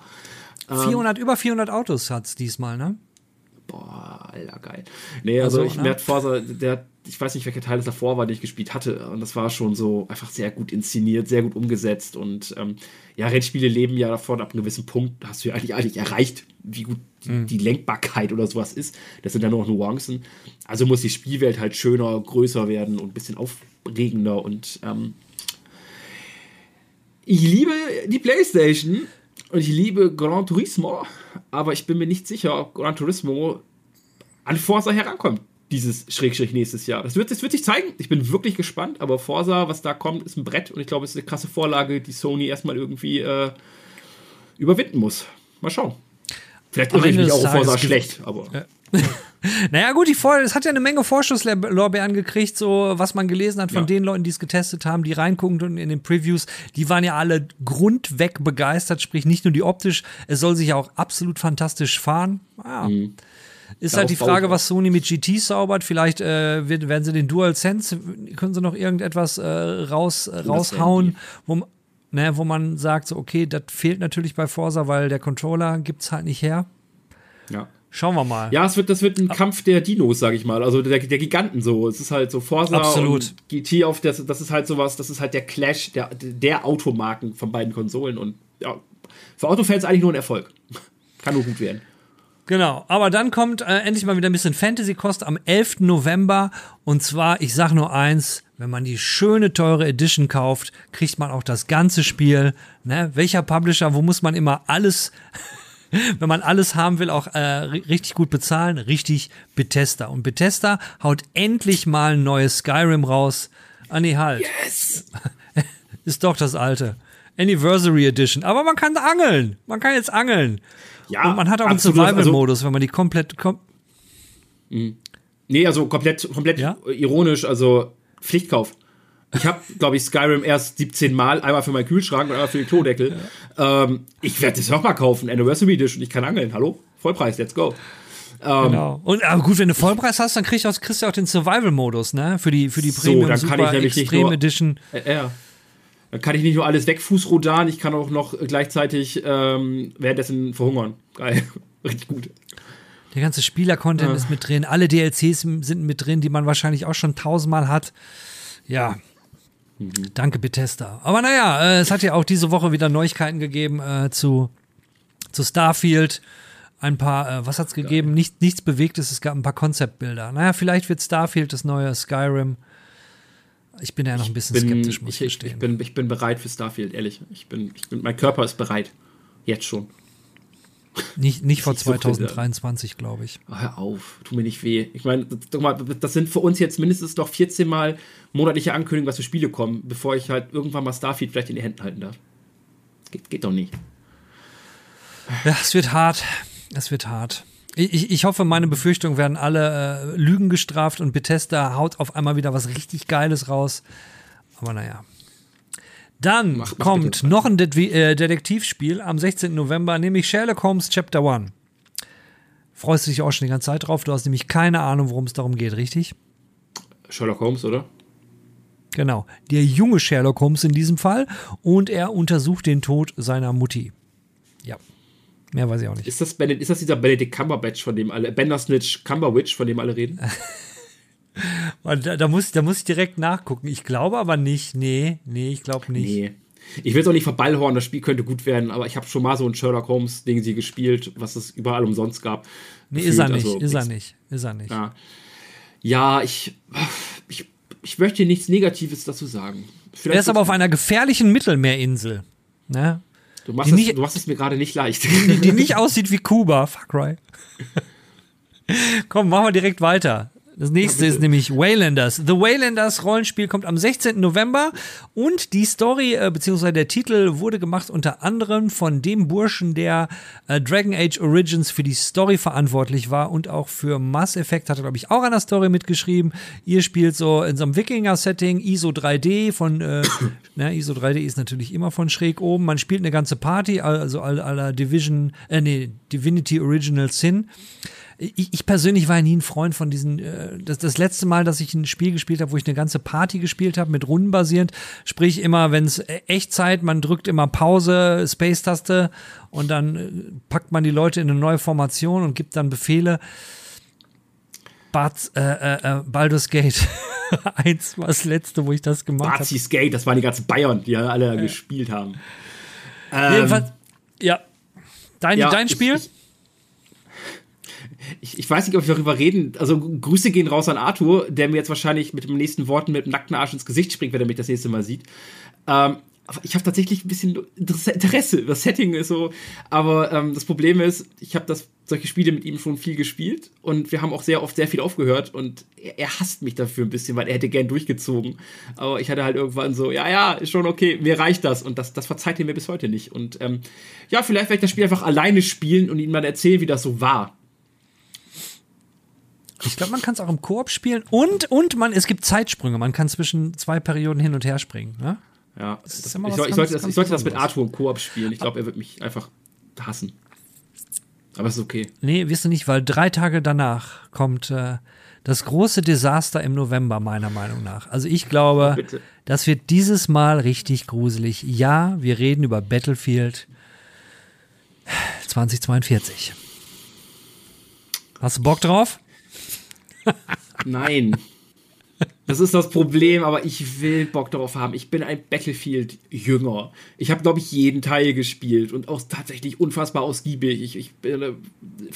400, über 400 Autos hat's diesmal, ne? Boah, alter, geil. Nee, also, Also, ich, ne? hat Forza, der, ich weiß nicht, welcher Teil es davor war, den ich gespielt hatte. Und das war schon so einfach sehr gut inszeniert, sehr gut umgesetzt. Und ähm, ja, Rennspiele leben ja davon, ab einem gewissen Punkt hast du ja eigentlich, eigentlich erreicht, wie gut die, Mhm. die Lenkbarkeit oder sowas ist. Das sind dann nur noch Nuancen. Also muss die Spielwelt halt schöner, größer werden und ein bisschen aufregender. Und ähm, ich liebe die PlayStation und ich liebe Gran Turismo, aber ich bin mir nicht sicher, ob Gran Turismo an Forza herankommt dieses Schrägstrich nächstes Jahr. Das wird, das wird sich zeigen. Ich bin wirklich gespannt, aber Forza, was da kommt, ist ein Brett und ich glaube, es ist eine krasse Vorlage, die Sony erstmal irgendwie äh, überwinden muss. Mal schauen. Vielleicht irre ich mich auch Tages schlecht, aber Naja, gut, die Vor es hat ja eine Menge Vorschusslorbeeren gekriegt, so was man gelesen hat von Ja. den Leuten, die es getestet haben, die reingucken und in den Previews, die waren ja alle grundweg begeistert, sprich nicht nur die optisch, es soll sich ja auch absolut fantastisch fahren. Ja. Ist halt die Frage, was Sony mit GT zaubert. Vielleicht äh, werden sie den DualSense, können sie noch irgendetwas äh, raus, äh, raushauen, wo, ne, wo man sagt, so, okay, das fehlt natürlich bei Forza, weil der Controller gibt es halt nicht her. Ja. Schauen wir mal. Ja, es wird, das wird ein Kampf der Dinos, sag ich mal. Also der, der Giganten so. Es ist halt so Forza Absolut. und GT auf das, das ist halt sowas, das ist halt der Clash der, der Automarken von beiden Konsolen. Und ja, für Autofans eigentlich nur ein Erfolg. Kann nur gut werden. Genau, aber dann kommt äh, endlich mal wieder ein bisschen Fantasy-Kost am 11. November. Und zwar, ich sag nur eins, wenn man die schöne, teure Edition kauft, kriegt man auch das ganze Spiel. Ne? Welcher Publisher, wo muss man immer alles, wenn man alles haben will, auch äh, richtig gut bezahlen? Richtig Bethesda. Und Bethesda haut endlich mal ein neues Skyrim raus. Ah nee, halt. Yes! Ist doch das alte. Anniversary Edition. Aber man kann angeln. Man kann jetzt angeln. Ja, Und man hat auch einen absolut. Survival-Modus, wenn man die komplett. Kom Nee, also komplett, komplett Ja? ironisch, also Pflichtkauf. Ich habe, glaube ich, Skyrim erst 17 Mal, einmal für meinen Kühlschrank und einmal für den Klodeckel. Ähm, ich werde das auch mal kaufen, Anniversary Edition. Ich kann angeln. Hallo? Vollpreis, let's go. Ähm, Genau. Und aber gut, wenn du Vollpreis hast, dann kriegst du auch, kriegst du auch den Survival-Modus, ne? Für die, für die So, Premium dann kann Super ich nämlich nicht Extreme nur- Edition. Äh, ja. Dann kann ich nicht nur alles wegfußrodern, ich kann auch noch gleichzeitig ähm, währenddessen verhungern. Geil. Richtig gut. Der ganze Spieler-Content Ah. ist mit drin, alle DLCs sind mit drin, die man wahrscheinlich auch schon tausendmal hat. Ja. Mhm. Danke, Bethesda. Aber naja, äh, es hat ja auch diese Woche wieder Neuigkeiten gegeben äh, zu, zu Starfield. Ein paar, äh, was hat's gegeben? Nicht, nichts Bewegtes, es gab ein paar Konzeptbilder. Naja, vielleicht wird Starfield das neue Skyrim. Ich bin ja noch ein bisschen Bin, skeptisch, muss ich, ich gestehen. ich, bin, ich bin bereit für Starfield, ehrlich. Ich bin, ich bin, mein Körper ist bereit. Jetzt schon. Nicht, nicht vor Ich suchte 2023, glaube ich. Oh, hör auf, tu mir nicht weh. Ich meine, das sind für uns jetzt mindestens noch 14 Mal monatliche Ankündigungen, was für Spiele kommen, bevor ich halt irgendwann mal Starfield vielleicht in die Händen halten darf. Geht, geht doch nicht. Ja, es wird hart. Es wird hart. Ich, ich- hoffe, meine Befürchtungen werden alle äh, Lügen gestraft und Bethesda haut auf einmal wieder was richtig Geiles raus. Aber naja. Dann Mach- mach kommt bitte. noch ein Det äh, Detektivspiel am 16. November, nämlich Sherlock Holmes Chapter 1. Freust du dich auch schon die ganze Zeit drauf? Du hast nämlich keine Ahnung, worum es darum geht, richtig? Sherlock Holmes, oder? Genau. Der junge Sherlock Holmes in diesem Fall und er untersucht den Tod seiner Mutti. Mehr weiß ich auch nicht. Ist das, ist das dieser Benedict Cumberbatch, von dem alle, Bandersnitch Cumberwitch, von dem alle reden? Da, da, muss, da muss ich direkt nachgucken. Ich glaube aber nicht. Nee, nee, ich glaube nicht. Nee. Ich will es auch nicht verballhorn, das Spiel könnte gut werden, aber ich habe schon mal so ein Sherlock Holmes-Ding sie gespielt, was es überall umsonst gab. Nee, ist er Gefühlt, nicht, also ist er nicht, ist er nicht. Ja, ja ich, ich, ich möchte nichts Negatives dazu sagen. Vielleicht Er ist aber auf einer gefährlichen Mittelmeerinsel, ne? Du, machst es, nicht- du machst es mir gerade nicht leicht. die, die nicht aussieht wie Kuba. Fuck right. Komm, machen wir direkt weiter. Das nächste ist nämlich Waylanders. The Waylanders Rollenspiel kommt am 16. November und die Story äh, bzw. der Titel wurde gemacht unter anderem von dem Burschen, der äh, Dragon Age Origins für die Story verantwortlich war und auch für Mass Effect hat er glaube ich auch an der Story mitgeschrieben. Ihr spielt so in so einem Wikinger-Setting, ISO 3D von, äh, na, ISO 3D ist natürlich immer von schräg oben. Man spielt eine ganze Party, also aller Division, äh, nee, Divinity Original Sin ich, ich persönlich war ja nie ein Freund von diesen, äh, das, das letzte Mal, dass ich ein Spiel gespielt habe, wo ich eine ganze Party gespielt habe, mit Runden basierend, sprich immer, wenn es Echtzeit, man drückt immer Pause, Space-Taste und dann äh, packt man die Leute in eine neue Formation und gibt dann Befehle. Bad, äh, äh, äh, Baldur's Gate 1 war das letzte, wo ich das gemacht habe. Bazi Skate, das waren die ganzen Bayern, die ja alle gespielt haben. Ähm, Jedenfalls, ja. Dein, ja, dein Spiel? Ich, ich, ich weiß nicht, ob wir darüber reden. Also Grüße gehen raus an Arthur, der mir jetzt wahrscheinlich mit dem nächsten Worten mit dem nackten Arsch ins Gesicht springt, wenn er mich das nächste Mal sieht. Ähm, ich habe tatsächlich ein bisschen Interesse-. Das Setting ist so. Aber ähm, das Problem ist, ich habe solche Spiele mit ihm schon viel gespielt und wir haben auch sehr oft sehr viel aufgehört und er, er hasst mich dafür ein bisschen, weil er hätte gern durchgezogen. Aber ich hatte halt irgendwann so, ja, ja, ist schon okay, mir reicht das und das, das verzeiht er mir bis heute nicht. Und ähm, ja, vielleicht werde ich das Spiel einfach alleine spielen und ihm mal erzählen, wie das so war. Ich glaube, man kann es auch im Koop spielen und, und man, es gibt Zeitsprünge. Man kann zwischen zwei Perioden hin und her springen. Ne? Ja, ist das, immer ich, soll, ich, sollte das, ich sollte das mit. Arthur im Koop spielen. Ich glaube, er wird mich einfach hassen. Aber ist okay. Nee, wirst du nicht, weil drei Tage danach kommt äh, das große Desaster im November, meiner Meinung nach. Also ich glaube, bitte. das wird dieses Mal richtig gruselig. Ja, wir reden über Battlefield 2042. Hast du Bock drauf? Nein. Das ist das Problem, aber ich will Bock darauf haben. Ich bin ein Battlefield-Jünger. Ich habe, glaube ich, jeden Teil gespielt und auch tatsächlich unfassbar ausgiebig. Ich, ich bin äh,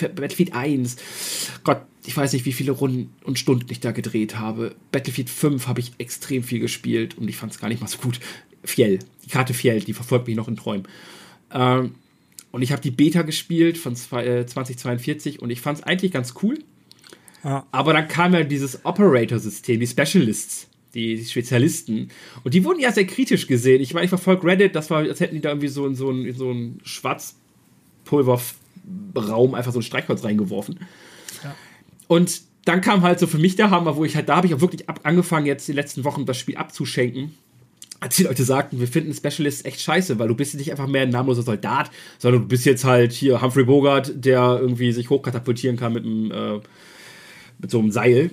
Battlefield 1. Gott, ich weiß nicht, wie viele Runden und Stunden ich da gedreht habe. Battlefield 5 habe ich extrem viel gespielt und ich fand es gar nicht mal so gut. Fiel, die Karte Fiel, die verfolgt mich noch in Träumen. Ähm, und ich habe die Beta gespielt von zwei, äh, 2042 und ich fand es eigentlich ganz cool. Aber dann kam ja dieses Operator-System, die Specialists, die Spezialisten. Und die wurden ja sehr kritisch gesehen. Ich meine, ich verfolge Reddit, das war, als hätten die da irgendwie so in so einen, in so Schwarzpulverraum einfach so ein Streichholz reingeworfen. Und dann kam halt so für mich der Hammer, wo ich halt, da habe ich auch wirklich ab, angefangen, jetzt die letzten Wochen das Spiel abzuschenken. Als die Leute sagten, wir finden Specialists echt scheiße, weil du bist nicht einfach mehr ein namenloser Soldat, sondern du bist jetzt halt hier Humphrey Bogart, der irgendwie sich hochkatapultieren kann mit einem, äh, mit so einem Seil.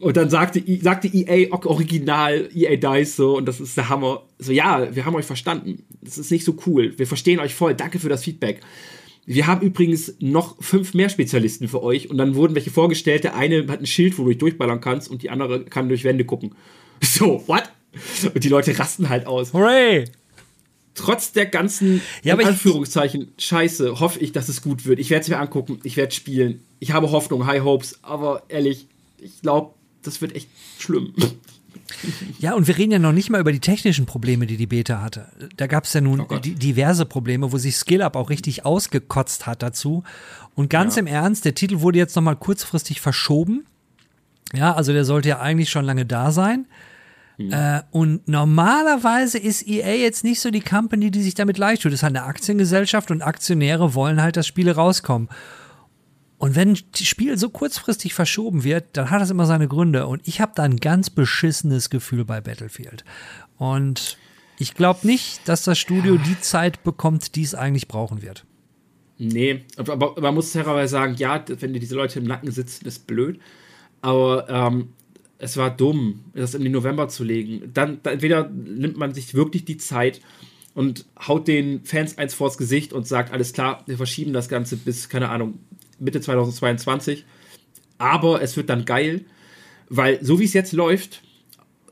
Und dann sagte, sagte EA original, EA Dice so, und das ist der Hammer. So, ja, wir haben euch verstanden. Das ist nicht so cool. Wir verstehen euch voll. Danke für das Feedback. Wir haben übrigens noch fünf mehr Spezialisten für euch und dann wurden welche vorgestellt. Der eine hat ein Schild, wo du dich durchballern kannst und die andere kann durch Wände gucken. So, what? Und die Leute rasten halt aus. Hooray! Trotz der ganzen Ja, aber in ich- Anführungszeichen Scheiße hoffe ich, dass es gut wird. Ich werde es mir angucken, ich werde spielen. Ich habe Hoffnung, High Hopes, aber ehrlich, ich glaube, das wird echt schlimm. Ja, und wir reden ja noch nicht mal über die technischen Probleme, die die Beta hatte. Da gab es ja nun Oh diverse Probleme, wo sich SkillUp auch richtig ausgekotzt hat dazu. Und ganz im Ernst, der Titel wurde jetzt nochmal kurzfristig verschoben. Ja, also der sollte ja eigentlich schon lange da sein. Äh, und normalerweise ist EA jetzt nicht so die Company, die sich damit leicht tut. Das ist halt eine Aktiengesellschaft und Aktionäre wollen halt, dass Spiele rauskommen. Und wenn das Spiel so kurzfristig verschoben wird, dann hat das immer seine Gründe. Und ich habe da ein ganz beschissenes Gefühl bei Battlefield. Und ich glaube nicht, dass das Studio die Zeit bekommt, die es eigentlich brauchen wird. Nee, aber, aber man muss fairerweise sagen, ja, wenn dir diese Leute im Nacken sitzen, ist blöd. Aber ähm, es war dumm, das in den November zu legen. Dann, dann entweder nimmt man sich wirklich die Zeit und haut den Fans eins vors Gesicht und sagt, alles klar, wir verschieben das Ganze bis, keine Ahnung, Mitte 2022. Aber es wird dann geil, weil so wie es jetzt läuft,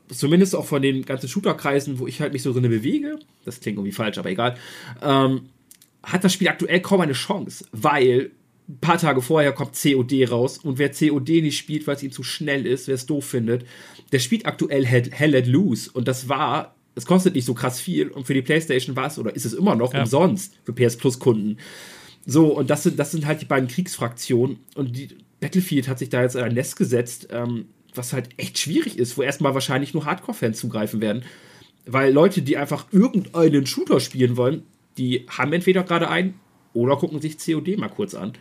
zumindest auch von den ganzen Shooter-Kreisen, wo ich halt mich so drin bewege, das klingt irgendwie falsch, aber egal, ähm, hat das Spiel aktuell kaum eine Chance, weil ein paar Tage vorher kommt COD raus und wer COD nicht spielt, weil es ihm zu schnell ist, wer es doof findet, der spielt aktuell Hell, Hell Let Loose und das war, es kostet nicht so krass viel und für die Playstation war es oder ist es immer noch Ja. umsonst für PS Plus Kunden. So, und das sind, das sind halt die beiden Kriegsfraktionen und die Battlefield hat sich da jetzt in ein Nest gesetzt, ähm, was halt echt schwierig ist, wo erstmal wahrscheinlich nur Hardcore-Fans zugreifen werden. Weil Leute, die einfach irgendeinen Shooter spielen wollen, die haben entweder gerade einen oder gucken sich COD mal kurz an.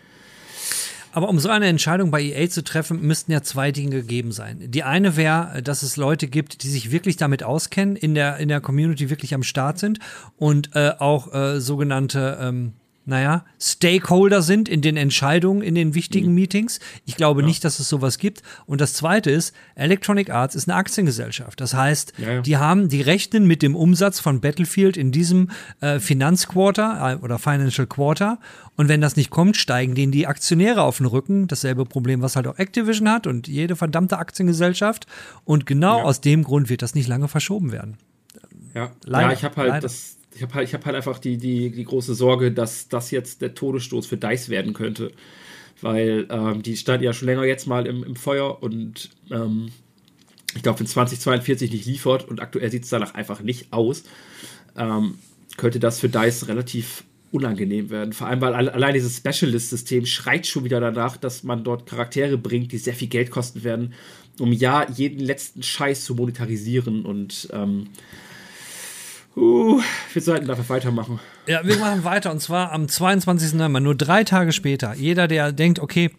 Aber um so eine Entscheidung bei EA zu treffen, müssten ja zwei Dinge gegeben sein. Die eine wäre, dass es Leute gibt, die sich wirklich damit auskennen, in der, in der Community wirklich am Start sind und äh, auch äh, sogenannte, ähm, naja, Stakeholder sind in den Entscheidungen, in den wichtigen Meetings. Ich glaube nicht, dass es sowas gibt. Und das zweite ist, Electronic Arts ist eine Aktiengesellschaft. Das heißt, Ja, ja. die haben, die rechnen mit dem Umsatz von Battlefield in diesem äh, Finanzquarter äh, oder Financial Quarter. Und wenn das nicht kommt, steigen denen die Aktionäre auf den Rücken. Dasselbe Problem, was halt auch Activision hat und jede verdammte Aktiengesellschaft. Und genau Ja. aus dem Grund wird das nicht lange verschoben werden. Ja, Leider, ja ich habe halt leider. das. Ich habe halt, hab halt einfach die, die, die große Sorge, dass das jetzt der Todesstoß für DICE werden könnte. Weil ähm, die stand ja schon länger jetzt mal im, im Feuer und ähm, ich glaube, wenn 2042 nicht liefert und aktuell sieht es danach einfach nicht aus, ähm, könnte das für DICE relativ unangenehm werden. Vor allem, weil alle- allein dieses Specialist-System schreit schon wieder danach, dass man dort Charaktere bringt, die sehr viel Geld kosten werden, um ja jeden letzten Scheiß zu monetarisieren und ähm, uh, wir sollten dafür weitermachen. Ja, wir machen weiter und zwar am 22. November, nur drei Tage später. Jeder, der denkt, okay,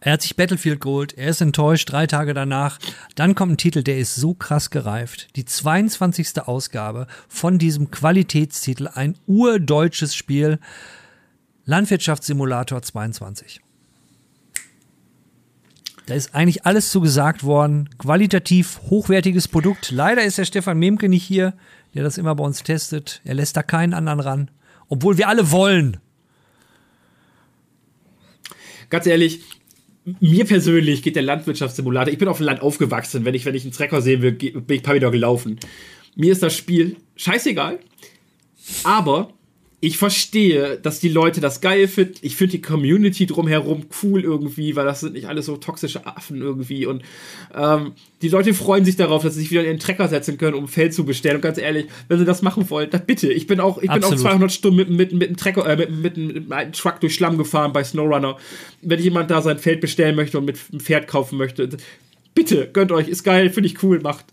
er hat sich Battlefield geholt, er ist enttäuscht, drei Tage danach. Dann kommt ein Titel, der ist so krass gereift. Die 22. Ausgabe von diesem Qualitätstitel, ein urdeutsches Spiel. Landwirtschaftssimulator 22. Da ist eigentlich alles zu gesagt worden. Qualitativ hochwertiges Produkt. Leider ist der Stefan Memke nicht hier, der das immer bei uns testet. Er lässt da keinen anderen ran. Obwohl wir alle wollen. Ganz ehrlich, mir persönlich geht der Landwirtschaftssimulator. Ich bin auf dem Land aufgewachsen. Wenn ich, wenn ich einen Trecker sehen will, bin ich ein paar wieder gelaufen. Mir ist das Spiel scheißegal. Aber ich verstehe, dass die Leute das geil finden. Ich finde die Community drumherum cool irgendwie, weil das sind nicht alles so toxische Affen irgendwie. Und ähm, die Leute freuen sich darauf, dass sie sich wieder in den Trecker setzen können, um ein Feld zu bestellen. Und ganz ehrlich, wenn sie das machen wollen, dann bitte. Ich bin auch, ich bin auch 200 Stunden mit, mit, mit, einem Trecker, äh, mit, mit, mit einem Truck durch Schlamm gefahren bei Snowrunner. Wenn jemand da sein Feld bestellen möchte und mit einem Pferd kaufen möchte, bitte, gönnt euch, ist geil, finde ich cool, macht.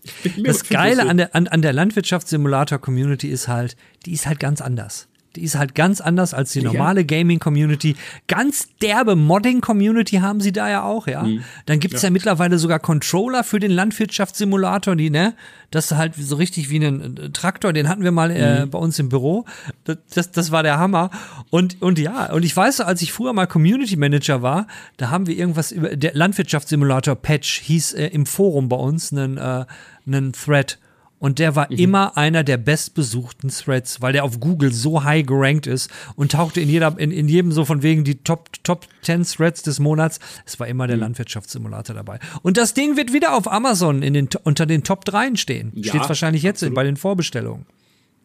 das Geile an der, an, an der Landwirtschaftssimulator-Community ist halt, die ist halt ganz anders. Die ist halt ganz anders als die normale Gaming-Community. Ganz derbe Modding-Community haben sie da ja auch, ja. Mhm. Dann gibt's ja. ja. mittlerweile sogar Controller für den Landwirtschaftssimulator, die, ne, das ist halt so richtig wie ein äh, Traktor, den hatten wir mal äh, mhm. bei uns im Büro. Das, das, das war der Hammer. Und, und ja, und ich weiß, als ich früher mal Community Manager war, da haben wir irgendwas über, der Landwirtschaftssimulator Patch hieß äh, im Forum bei uns, einen, äh, einen Thread und der war mhm. immer einer der bestbesuchten Threads, weil der auf Google so high gerankt ist und tauchte in, jeder, in, in jedem so von wegen die Top, Top 10 Threads des Monats. Es war immer der mhm. Landwirtschaftssimulator dabei. Und das Ding wird wieder auf Amazon in den, unter den Top 3 stehen. Ja, Steht wahrscheinlich jetzt absolut. bei den Vorbestellungen.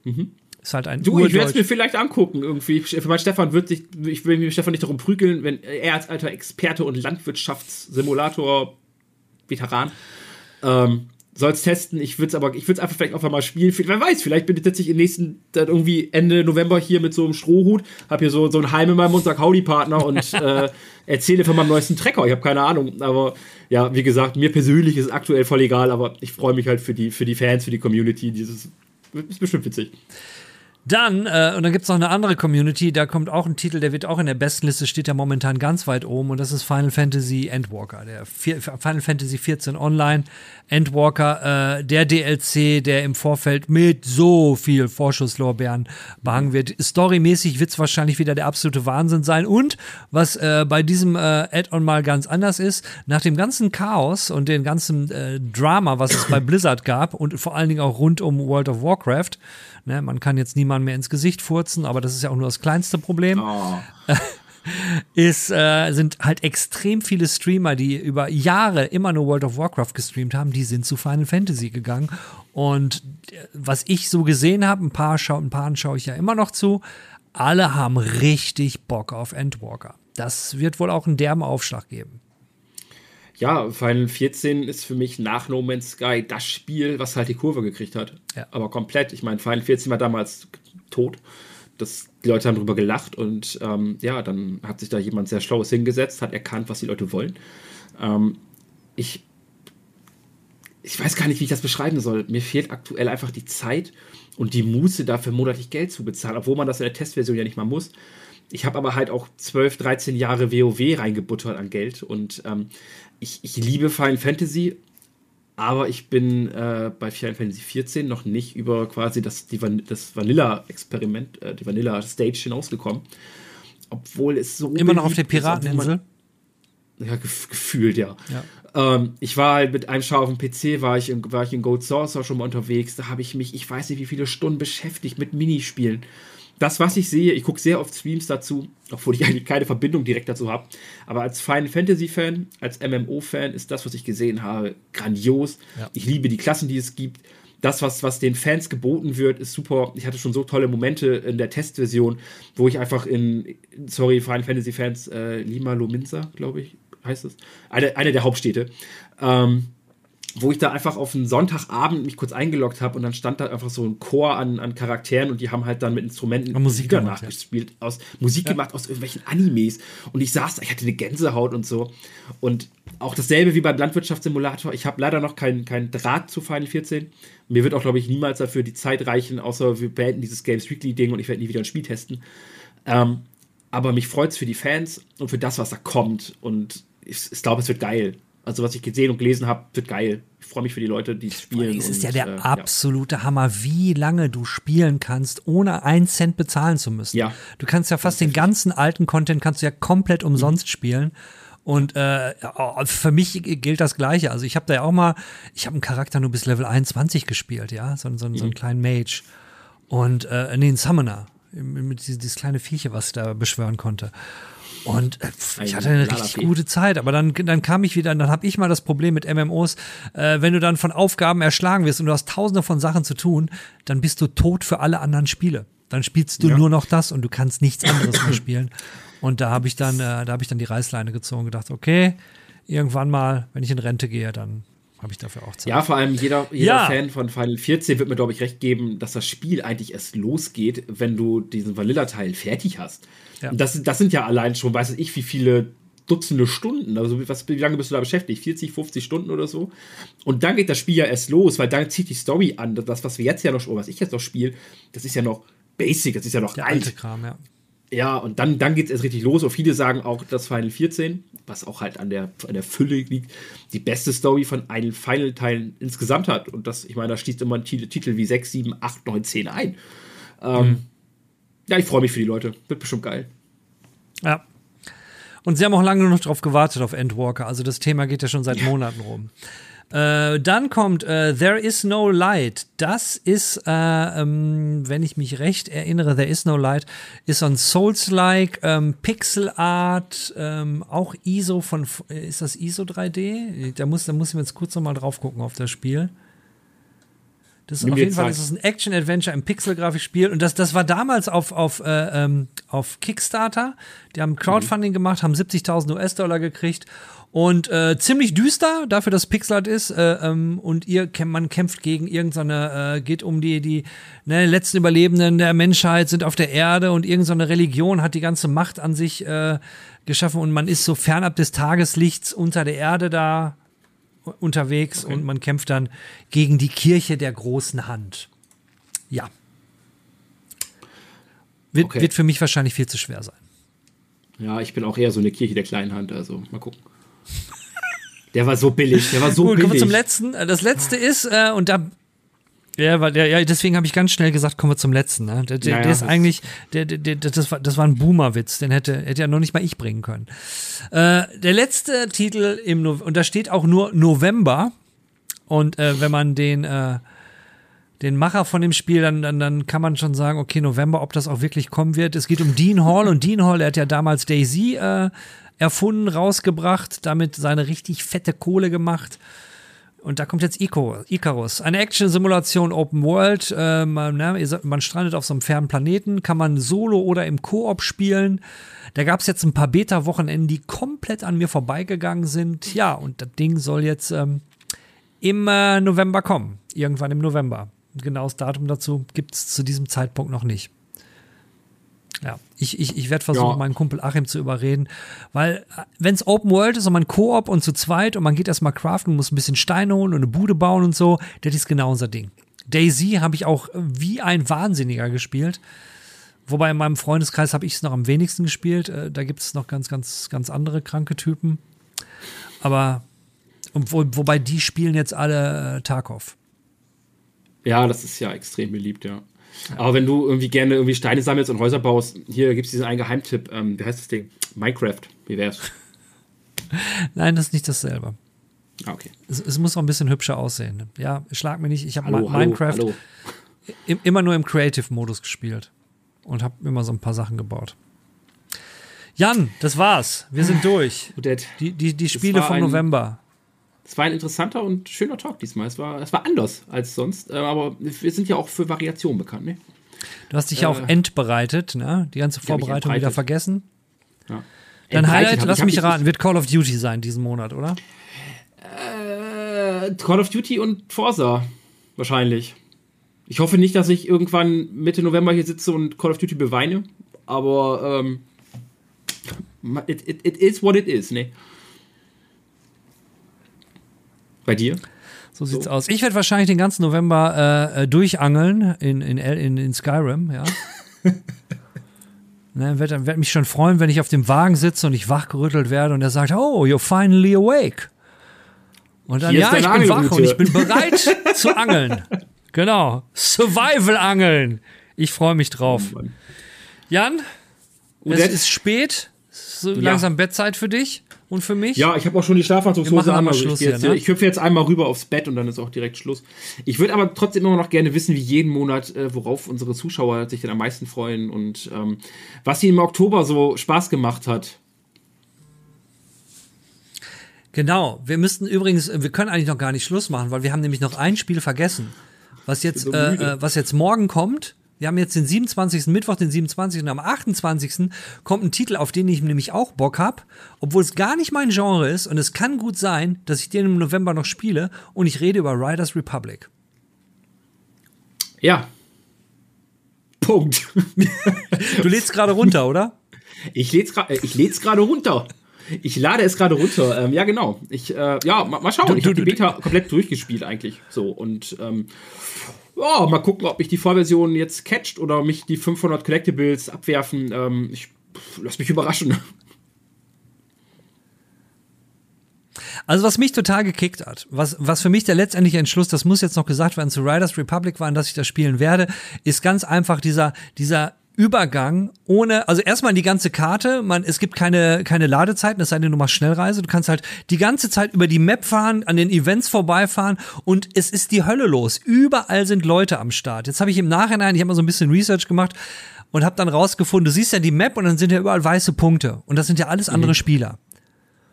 Mhm. Ist halt ein Du, ich werde es mir vielleicht angucken irgendwie. Für mein Stefan wird sich, ich will mich Stefan nicht darum prügeln, wenn er als alter Experte und Landwirtschaftssimulator Veteran ähm, soll es testen. Ich würde es aber, ich würde es einfach vielleicht auch mal spielen. Wer weiß, vielleicht bin ich tatsächlich im nächsten, dann irgendwie Ende November hier mit so einem Strohhut, hab hier so, so ein Heim in meinem Mund, sag Howdy-Partner und äh, erzähle von meinem neuesten Trecker. Ich habe keine Ahnung. Aber ja, wie gesagt, mir persönlich ist es aktuell voll egal, aber ich freue mich halt für die, für die Fans, für die Community. Dieses ist bestimmt witzig. Dann, äh, und dann gibt's noch eine andere Community, da kommt auch ein Titel, der wird auch in der Bestenliste, steht ja momentan ganz weit oben und das ist Final Fantasy Endwalker, der vier, Final Fantasy 14 Online Endwalker, äh, der DLC, der im Vorfeld mit so viel Vorschusslorbeeren behangen wird. Storymäßig wird's wahrscheinlich wieder der absolute Wahnsinn sein und was äh, bei diesem äh, Add-on mal ganz anders ist, nach dem ganzen Chaos und dem ganzen äh, Drama, was es bei Blizzard gab und vor allen Dingen auch rund um World of Warcraft, Ne, man kann jetzt niemanden mehr ins Gesicht furzen, aber das ist ja auch nur das kleinste Problem. Oh. ist, äh, sind halt extrem viele Streamer, die über Jahre immer nur World of Warcraft gestreamt haben, die sind zu Final Fantasy gegangen. Und äh, was ich so gesehen habe, ein paar, schau, ein paar schaue ich ja immer noch zu, alle haben richtig Bock auf Endwalker. Das wird wohl auch einen derben Aufschlag geben ja, Final 14 ist für mich nach No Man's Sky das Spiel, was halt die Kurve gekriegt hat. Ja. Aber komplett. Ich meine, Final 14 war damals tot. Das, die Leute haben darüber gelacht und ähm, ja, dann hat sich da jemand sehr Schlaues hingesetzt, hat erkannt, was die Leute wollen. Ähm, ich, ich weiß gar nicht, wie ich das beschreiben soll. Mir fehlt aktuell einfach die Zeit und die Muße dafür monatlich Geld zu bezahlen, obwohl man das in der Testversion ja nicht mal muss. Ich habe aber halt auch 12, 13 Jahre WoW reingebuttert an Geld und ähm, ich, ich liebe Final Fantasy, aber ich bin äh, bei Final Fantasy 14 noch nicht über quasi das, die Van das Vanilla-Experiment, äh, die Vanilla-Stage hinausgekommen. Obwohl es so. Immer noch auf der Pirateninsel? Ja, gef gefühlt, ja. ja. Ähm, ich war halt mit einem Schau auf dem PC, war ich, in, war ich in Gold Saucer schon mal unterwegs. Da habe ich mich, ich weiß nicht, wie viele Stunden beschäftigt mit Minispielen das, was ich sehe, ich gucke sehr oft Streams dazu, obwohl ich eigentlich keine Verbindung direkt dazu habe. Aber als Final Fantasy-Fan, als MMO-Fan ist das, was ich gesehen habe, grandios. Ja. Ich liebe die Klassen, die es gibt. Das, was, was den Fans geboten wird, ist super. Ich hatte schon so tolle Momente in der Testversion, wo ich einfach in, sorry, Final Fantasy-Fans, äh, Lima Lominsa, glaube ich, heißt es, eine, eine der Hauptstädte. Ähm, wo ich da einfach auf einen Sonntagabend mich kurz eingeloggt habe und dann stand da einfach so ein Chor an, an Charakteren und die haben halt dann mit Instrumenten Musik gemacht, nachgespielt, ja. aus Musik ja. gemacht aus irgendwelchen Animes und ich saß, ich hatte eine Gänsehaut und so und auch dasselbe wie beim Landwirtschaftssimulator. Ich habe leider noch keinen kein Draht zu Final 14. Mir wird auch, glaube ich, niemals dafür die Zeit reichen, außer wir beenden dieses Games Weekly Ding und ich werde nie wieder ein Spiel testen. Ähm, aber mich freut es für die Fans und für das, was da kommt und ich, ich glaube, es wird geil Also was ich gesehen und gelesen habe, wird geil. Ich freue mich für die Leute, die es spielen. Es ist ja der äh, absolute Hammer, wie lange du spielen kannst, ohne einen Cent bezahlen zu müssen. Ja. Du kannst ja fast den ganzen alten Content kannst du ja komplett umsonst spielen. Und äh, für mich gilt das Gleiche. Also ich habe da ja auch mal, ich habe einen Charakter nur bis Level 21 gespielt, ja, so, so, so einen kleinen Mage. Und äh, nee, einen Summoner. Mit dieses, dieses kleine Viechchen, was ich da beschwören konnte. Und äh, ich hatte eine richtig gute Zeit, aber dann, dann kam ich wieder, dann habe ich mal das Problem mit MMOs, äh, wenn du dann von Aufgaben erschlagen wirst und du hast tausende von Sachen zu tun, dann bist du tot für alle anderen Spiele. Dann spielst du Ja. nur noch das und du kannst nichts anderes mehr spielen. Und da habe ich dann, äh, da habe ich dann die Reißleine gezogen und gedacht, okay, irgendwann mal, wenn ich in Rente gehe, dann habe ich dafür auch Zeit. Ja, vor allem jeder, jeder Ja. Fan von Final 14 wird mir, glaube ich, recht geben, dass das Spiel eigentlich erst losgeht, wenn du diesen Vanilla-Teil fertig hast. Ja. Das, das sind ja allein schon, weiß ich, wie viele Dutzende Stunden. Also was, wie lange bist du da beschäftigt? 40, 50 Stunden oder so? Und dann geht das Spiel ja erst los, weil dann zieht die Story an. Das, was wir jetzt ja noch, oder was ich jetzt noch spiele, das ist ja noch basic, das ist ja noch Der alt. alte Kram, ja. Ja, und dann, dann geht es erst richtig los. Und viele sagen auch, dass Final 14, was auch halt an der, an der Fülle liegt, die beste Story von allen Final-Teilen insgesamt hat. Und das, ich meine, da schließt immer ein Titel, Titel wie 6, 7, 8, 9, 10 ein. Ähm, Ja, ich freue mich für die Leute. Wird bestimmt geil. Ja. Und sie haben auch lange noch drauf gewartet auf Endwalker. Also das Thema geht ja schon seit Monaten rum. Äh, dann kommt äh, There is no light. Das ist, äh, ähm, wenn ich mich recht erinnere, There is no light ist so ein Souls-like ähm, Pixel Art, ähm, auch ISO von, äh, ist das ISO 3D? Da muss, da muss ich mir jetzt kurz noch mal drauf gucken auf das Spiel. Das ist Nimm auf jeden Fall Zeit. das ist ein Action-Adventure im Pixel-Grafikspiel. Und das, das war damals auf, auf, äh, auf Kickstarter. Die haben Crowdfunding gemacht, haben 70.000 US-Dollar gekriegt. Und äh, ziemlich düster dafür, dass Pixelart ist. Äh, ähm, und ihr, man kämpft gegen irgendeine, äh, geht um die, die ne, letzten Überlebenden der Menschheit sind auf der Erde und irgendeine Religion hat die ganze Macht an sich äh, geschaffen. Und man ist so fernab des Tageslichts unter der Erde da unterwegs und man kämpft dann gegen die Kirche der großen Hand. Ja. Wird, Okay. wird für mich wahrscheinlich viel zu schwer sein. Ja, ich bin auch eher so eine Kirche der kleinen Hand. Also mal gucken. Der war so billig. Der war so Gut, billig. kommen wir zum letzten. Äh, Das letzte ist, äh, und da. Ja, weil der, ja, deswegen habe ich ganz schnell gesagt, kommen wir zum letzten. Ne? Der, der, Ja, ja, der ist das- eigentlich, der, der, der, das, war, das war ein Boomer-Witz, den hätte, hätte ja noch nicht mal ich bringen können. Äh, der letzte Titel im no und da steht auch nur November. Und äh, wenn man den, äh, den Macher von dem Spiel, dann, dann, dann kann man schon sagen, okay, November, ob das auch wirklich kommen wird. Es geht um Dean Hall und Dean Hall, der hat ja damals Daisy äh, erfunden, rausgebracht, damit seine richtig fette Kohle gemacht. Und da kommt jetzt Ico, Icarus, eine Action-Simulation Open World. Äh, man, ne, man strandet auf so einem fernen Planeten, kann man solo oder im Koop spielen. Da gab es jetzt ein paar Beta-Wochenenden, die komplett an mir vorbeigegangen sind. Ja, und das Ding soll jetzt ähm, im äh, November kommen. Irgendwann im November. Genaues Datum dazu gibt es zu diesem Zeitpunkt noch nicht. Ja, ich, ich, ich werde versuchen, Ja. meinen Kumpel Achim zu überreden, weil wenn es Open World ist und man Koop und zu zweit und man geht erstmal craften, muss ein bisschen Steine holen und eine Bude bauen und so, das ist genau unser Ding. Daisy habe ich auch wie ein Wahnsinniger gespielt. Wobei in meinem Freundeskreis habe ich es noch am wenigsten gespielt. Äh, Da gibt es noch ganz, ganz, ganz andere kranke Typen. Aber wo, wobei die spielen jetzt alle äh, Tarkov. Ja, das ist ja extrem beliebt, ja. Aber wenn du irgendwie gerne irgendwie Steine sammelst und Häuser baust, hier gibt es diesen einen Geheimtipp. Ähm, wie heißt das Ding? Minecraft. Wie wär's? Nein, das ist nicht dasselbe. Ah, okay. Es, es muss auch ein bisschen hübscher aussehen. Ja, schlag mir nicht. Ich habe Minecraft hallo. im, immer nur im Creative-Modus gespielt und habe immer so ein paar Sachen gebaut. Jan, das war's. Wir sind durch. Die, die, die Spiele vom November. Es war ein interessanter und schöner Talk diesmal. Es war, es war anders als sonst, äh, aber wir sind ja auch für Variation bekannt, ne? Du hast dich ja auch Äh, entbereitet, ne? Die ganze Vorbereitung wieder vergessen. Ja. Dein Highlight, lass mich raten, wird Call of Duty sein diesen Monat, oder? Äh, Call of Duty und Forza. Wahrscheinlich. Ich hoffe nicht, dass ich irgendwann Mitte November hier sitze und Call of Duty beweine, aber ähm, it, it, it is what it is, ne? Bei dir? So sieht's aus. Ich werde wahrscheinlich den ganzen November äh, äh, durchangeln in, in, in, in Skyrim, ja. ne, werde werd mich schon freuen, wenn ich auf dem Wagen sitze und ich wachgerüttelt werde und er sagt, oh, you're finally awake. Und dann, Hier ja, ich bin wach und ich bin bereit zu angeln. Genau. Survival-Angeln. Ich freue mich drauf. Oh. Jan, es Odette? ist spät. So langsam Bettzeit für dich und für mich. Ja, ich habe auch schon die Schlafanzugshose an. Also Schluss ich, geh jetzt, hier, ne? ich hüpfe jetzt einmal rüber aufs Bett und dann ist auch direkt Schluss. Ich würde aber trotzdem immer noch gerne wissen, wie jeden Monat, äh, worauf unsere Zuschauer sich denn am meisten freuen und ähm, was ihnen im Oktober so Spaß gemacht hat. Genau. Wir müssten übrigens, wir können eigentlich noch gar nicht Schluss machen, weil wir haben nämlich noch ein Spiel vergessen, was jetzt, so äh, äh, was jetzt morgen kommt. Wir haben jetzt den 27. Mittwoch, den 27. und am 28. kommt ein Titel, auf den ich nämlich auch Bock hab, obwohl es gar nicht mein Genre ist und es kann gut sein, dass ich den im November noch spiele und ich rede über Riders Republic. Ja. Punkt. Du lädst gerade runter, oder? Ich läd's äh, gerade runter. Ich lade es gerade runter. Ähm, ja, genau. Ich, äh, ja, mal, mal schauen. Du- ich habe die Beta komplett durchgespielt eigentlich. So und ähm, ja, mal gucken, ob mich die Vollversion jetzt catcht oder mich die 500 Collectibles abwerfen. Ähm, ich pff, lass mich überraschen. Also was mich total gekickt hat, was, was für mich der letztendliche Entschluss, das muss jetzt noch gesagt werden, zu Riders Republic war, dass ich das spielen werde, ist ganz einfach dieser, dieser Übergang ohne, also erstmal die ganze Karte, man, es gibt keine, keine Ladezeiten, es sei denn, du machst Schnellreise, du kannst halt die ganze Zeit über die Map fahren, an den Events vorbeifahren und es ist die Hölle los. Überall sind Leute am Start. Jetzt habe ich im Nachhinein, ich habe mal so ein bisschen Research gemacht und habe dann rausgefunden, du siehst ja die Map und dann sind ja überall weiße Punkte und das sind ja alles andere Spieler.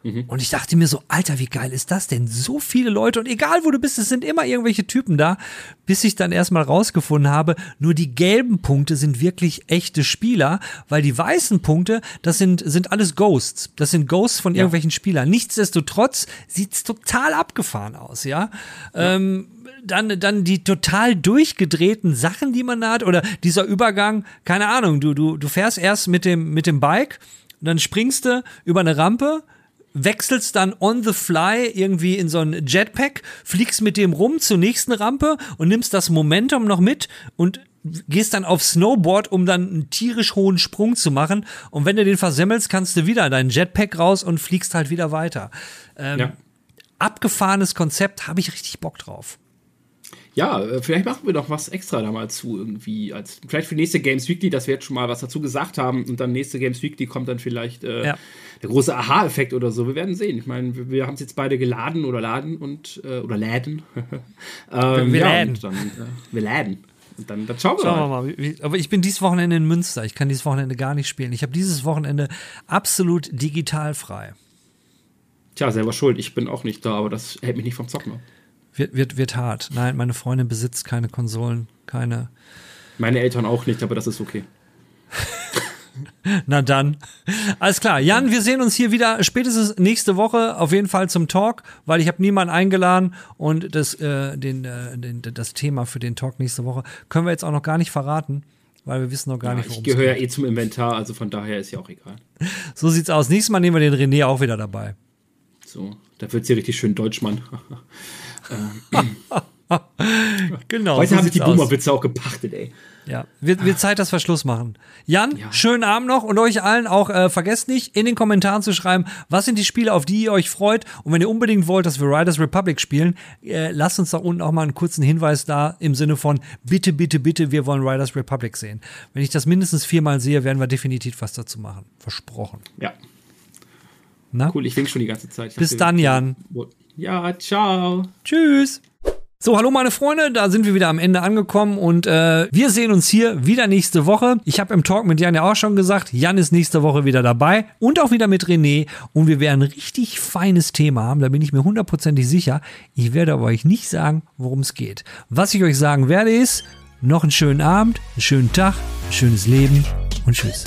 Und ich dachte mir so, Alter, wie geil ist das denn? So viele Leute und egal wo du bist, es sind immer irgendwelche Typen da, bis ich dann erstmal rausgefunden habe, nur die gelben Punkte sind wirklich echte Spieler, weil die weißen Punkte, das sind, sind alles Ghosts. Das sind Ghosts von irgendwelchen Spielern. Nichtsdestotrotz sieht's total abgefahren aus, ja. Ähm, dann, dann die total durchgedrehten Sachen, die man da hat, oder dieser Übergang, keine Ahnung, du, du, du fährst erst mit dem, mit dem Bike, dann springst du über eine Rampe, wechselst dann on the fly irgendwie in so ein Jetpack, fliegst mit dem rum zur nächsten Rampe und nimmst das Momentum noch mit und gehst dann auf Snowboard, um dann einen tierisch hohen Sprung zu machen. Und wenn du den versemmelst, kannst du wieder dein Jetpack raus und fliegst halt wieder weiter. Ähm, Ja. Abgefahrenes Konzept, habe ich richtig Bock drauf. Ja, äh, vielleicht machen wir doch was extra da mal zu irgendwie. Als, vielleicht für nächste Games Weekly, dass wir jetzt schon mal was dazu gesagt haben und dann nächste Games Weekly kommt dann vielleicht äh, Ja. der große Aha-Effekt oder so. Wir werden sehen. Ich meine, wir, wir haben es jetzt beide geladen oder laden und äh, oder läden. ähm, Wir ja, läden. Und dann, äh, wir läden. Und dann, dann schauen wir Schauen wir mal. mal. Wie, wie, aber ich bin dieses Wochenende in Münster. Ich kann dieses Wochenende gar nicht spielen. Ich habe dieses Wochenende absolut digital frei. Tja, selber schuld. Ich bin auch nicht da, aber das hält mich nicht vom Zocken ab. Wird, wird, wird hart. Nein, meine Freundin besitzt keine Konsolen, keine. Meine Eltern auch nicht, aber das ist okay. Na dann. Alles klar. Jan, wir sehen uns hier wieder spätestens nächste Woche auf jeden Fall zum Talk, weil ich habe niemanden eingeladen und das, äh, den, äh, den, das Thema für den Talk nächste Woche können wir jetzt auch noch gar nicht verraten, weil wir wissen noch gar Ja, nicht, ich worum es gehöre ja eh zum Inventar, also von daher ist ja auch egal. So sieht's aus. Nächstes Mal nehmen wir den René auch wieder dabei. So, da wird sie richtig schön Deutschmann. Genau. Heute so haben sich die. Boomer-Witze auch gepachtet, ey. Ja, wird, wird Zeit, dass wir Schluss machen. Jan, schönen Abend noch und euch allen auch äh, vergesst nicht, in den Kommentaren zu schreiben, was sind die Spiele, auf die ihr euch freut. Und wenn ihr unbedingt wollt, dass wir Riders Republic spielen, äh, lasst uns da unten auch mal einen kurzen Hinweis da im Sinne von bitte, bitte, bitte, wir wollen Riders Republic sehen. Wenn ich das mindestens viermal sehe, werden wir definitiv was dazu machen. Versprochen. Ja, Na? cool, ich wink schon die ganze Zeit. Ich Bis dann, Jan. Ja, ciao. Tschüss. So, hallo meine Freunde, da sind wir wieder am Ende angekommen und äh, wir sehen uns hier wieder nächste Woche. Ich habe im Talk mit Jan ja auch schon gesagt, Jan ist nächste Woche wieder dabei und auch wieder mit René und wir werden ein richtig feines Thema haben, da bin ich mir hundertprozentig sicher. Ich werde aber euch nicht sagen, worum es geht. Was ich euch sagen werde ist, noch einen schönen Abend, einen schönen Tag, ein schönes Leben und tschüss.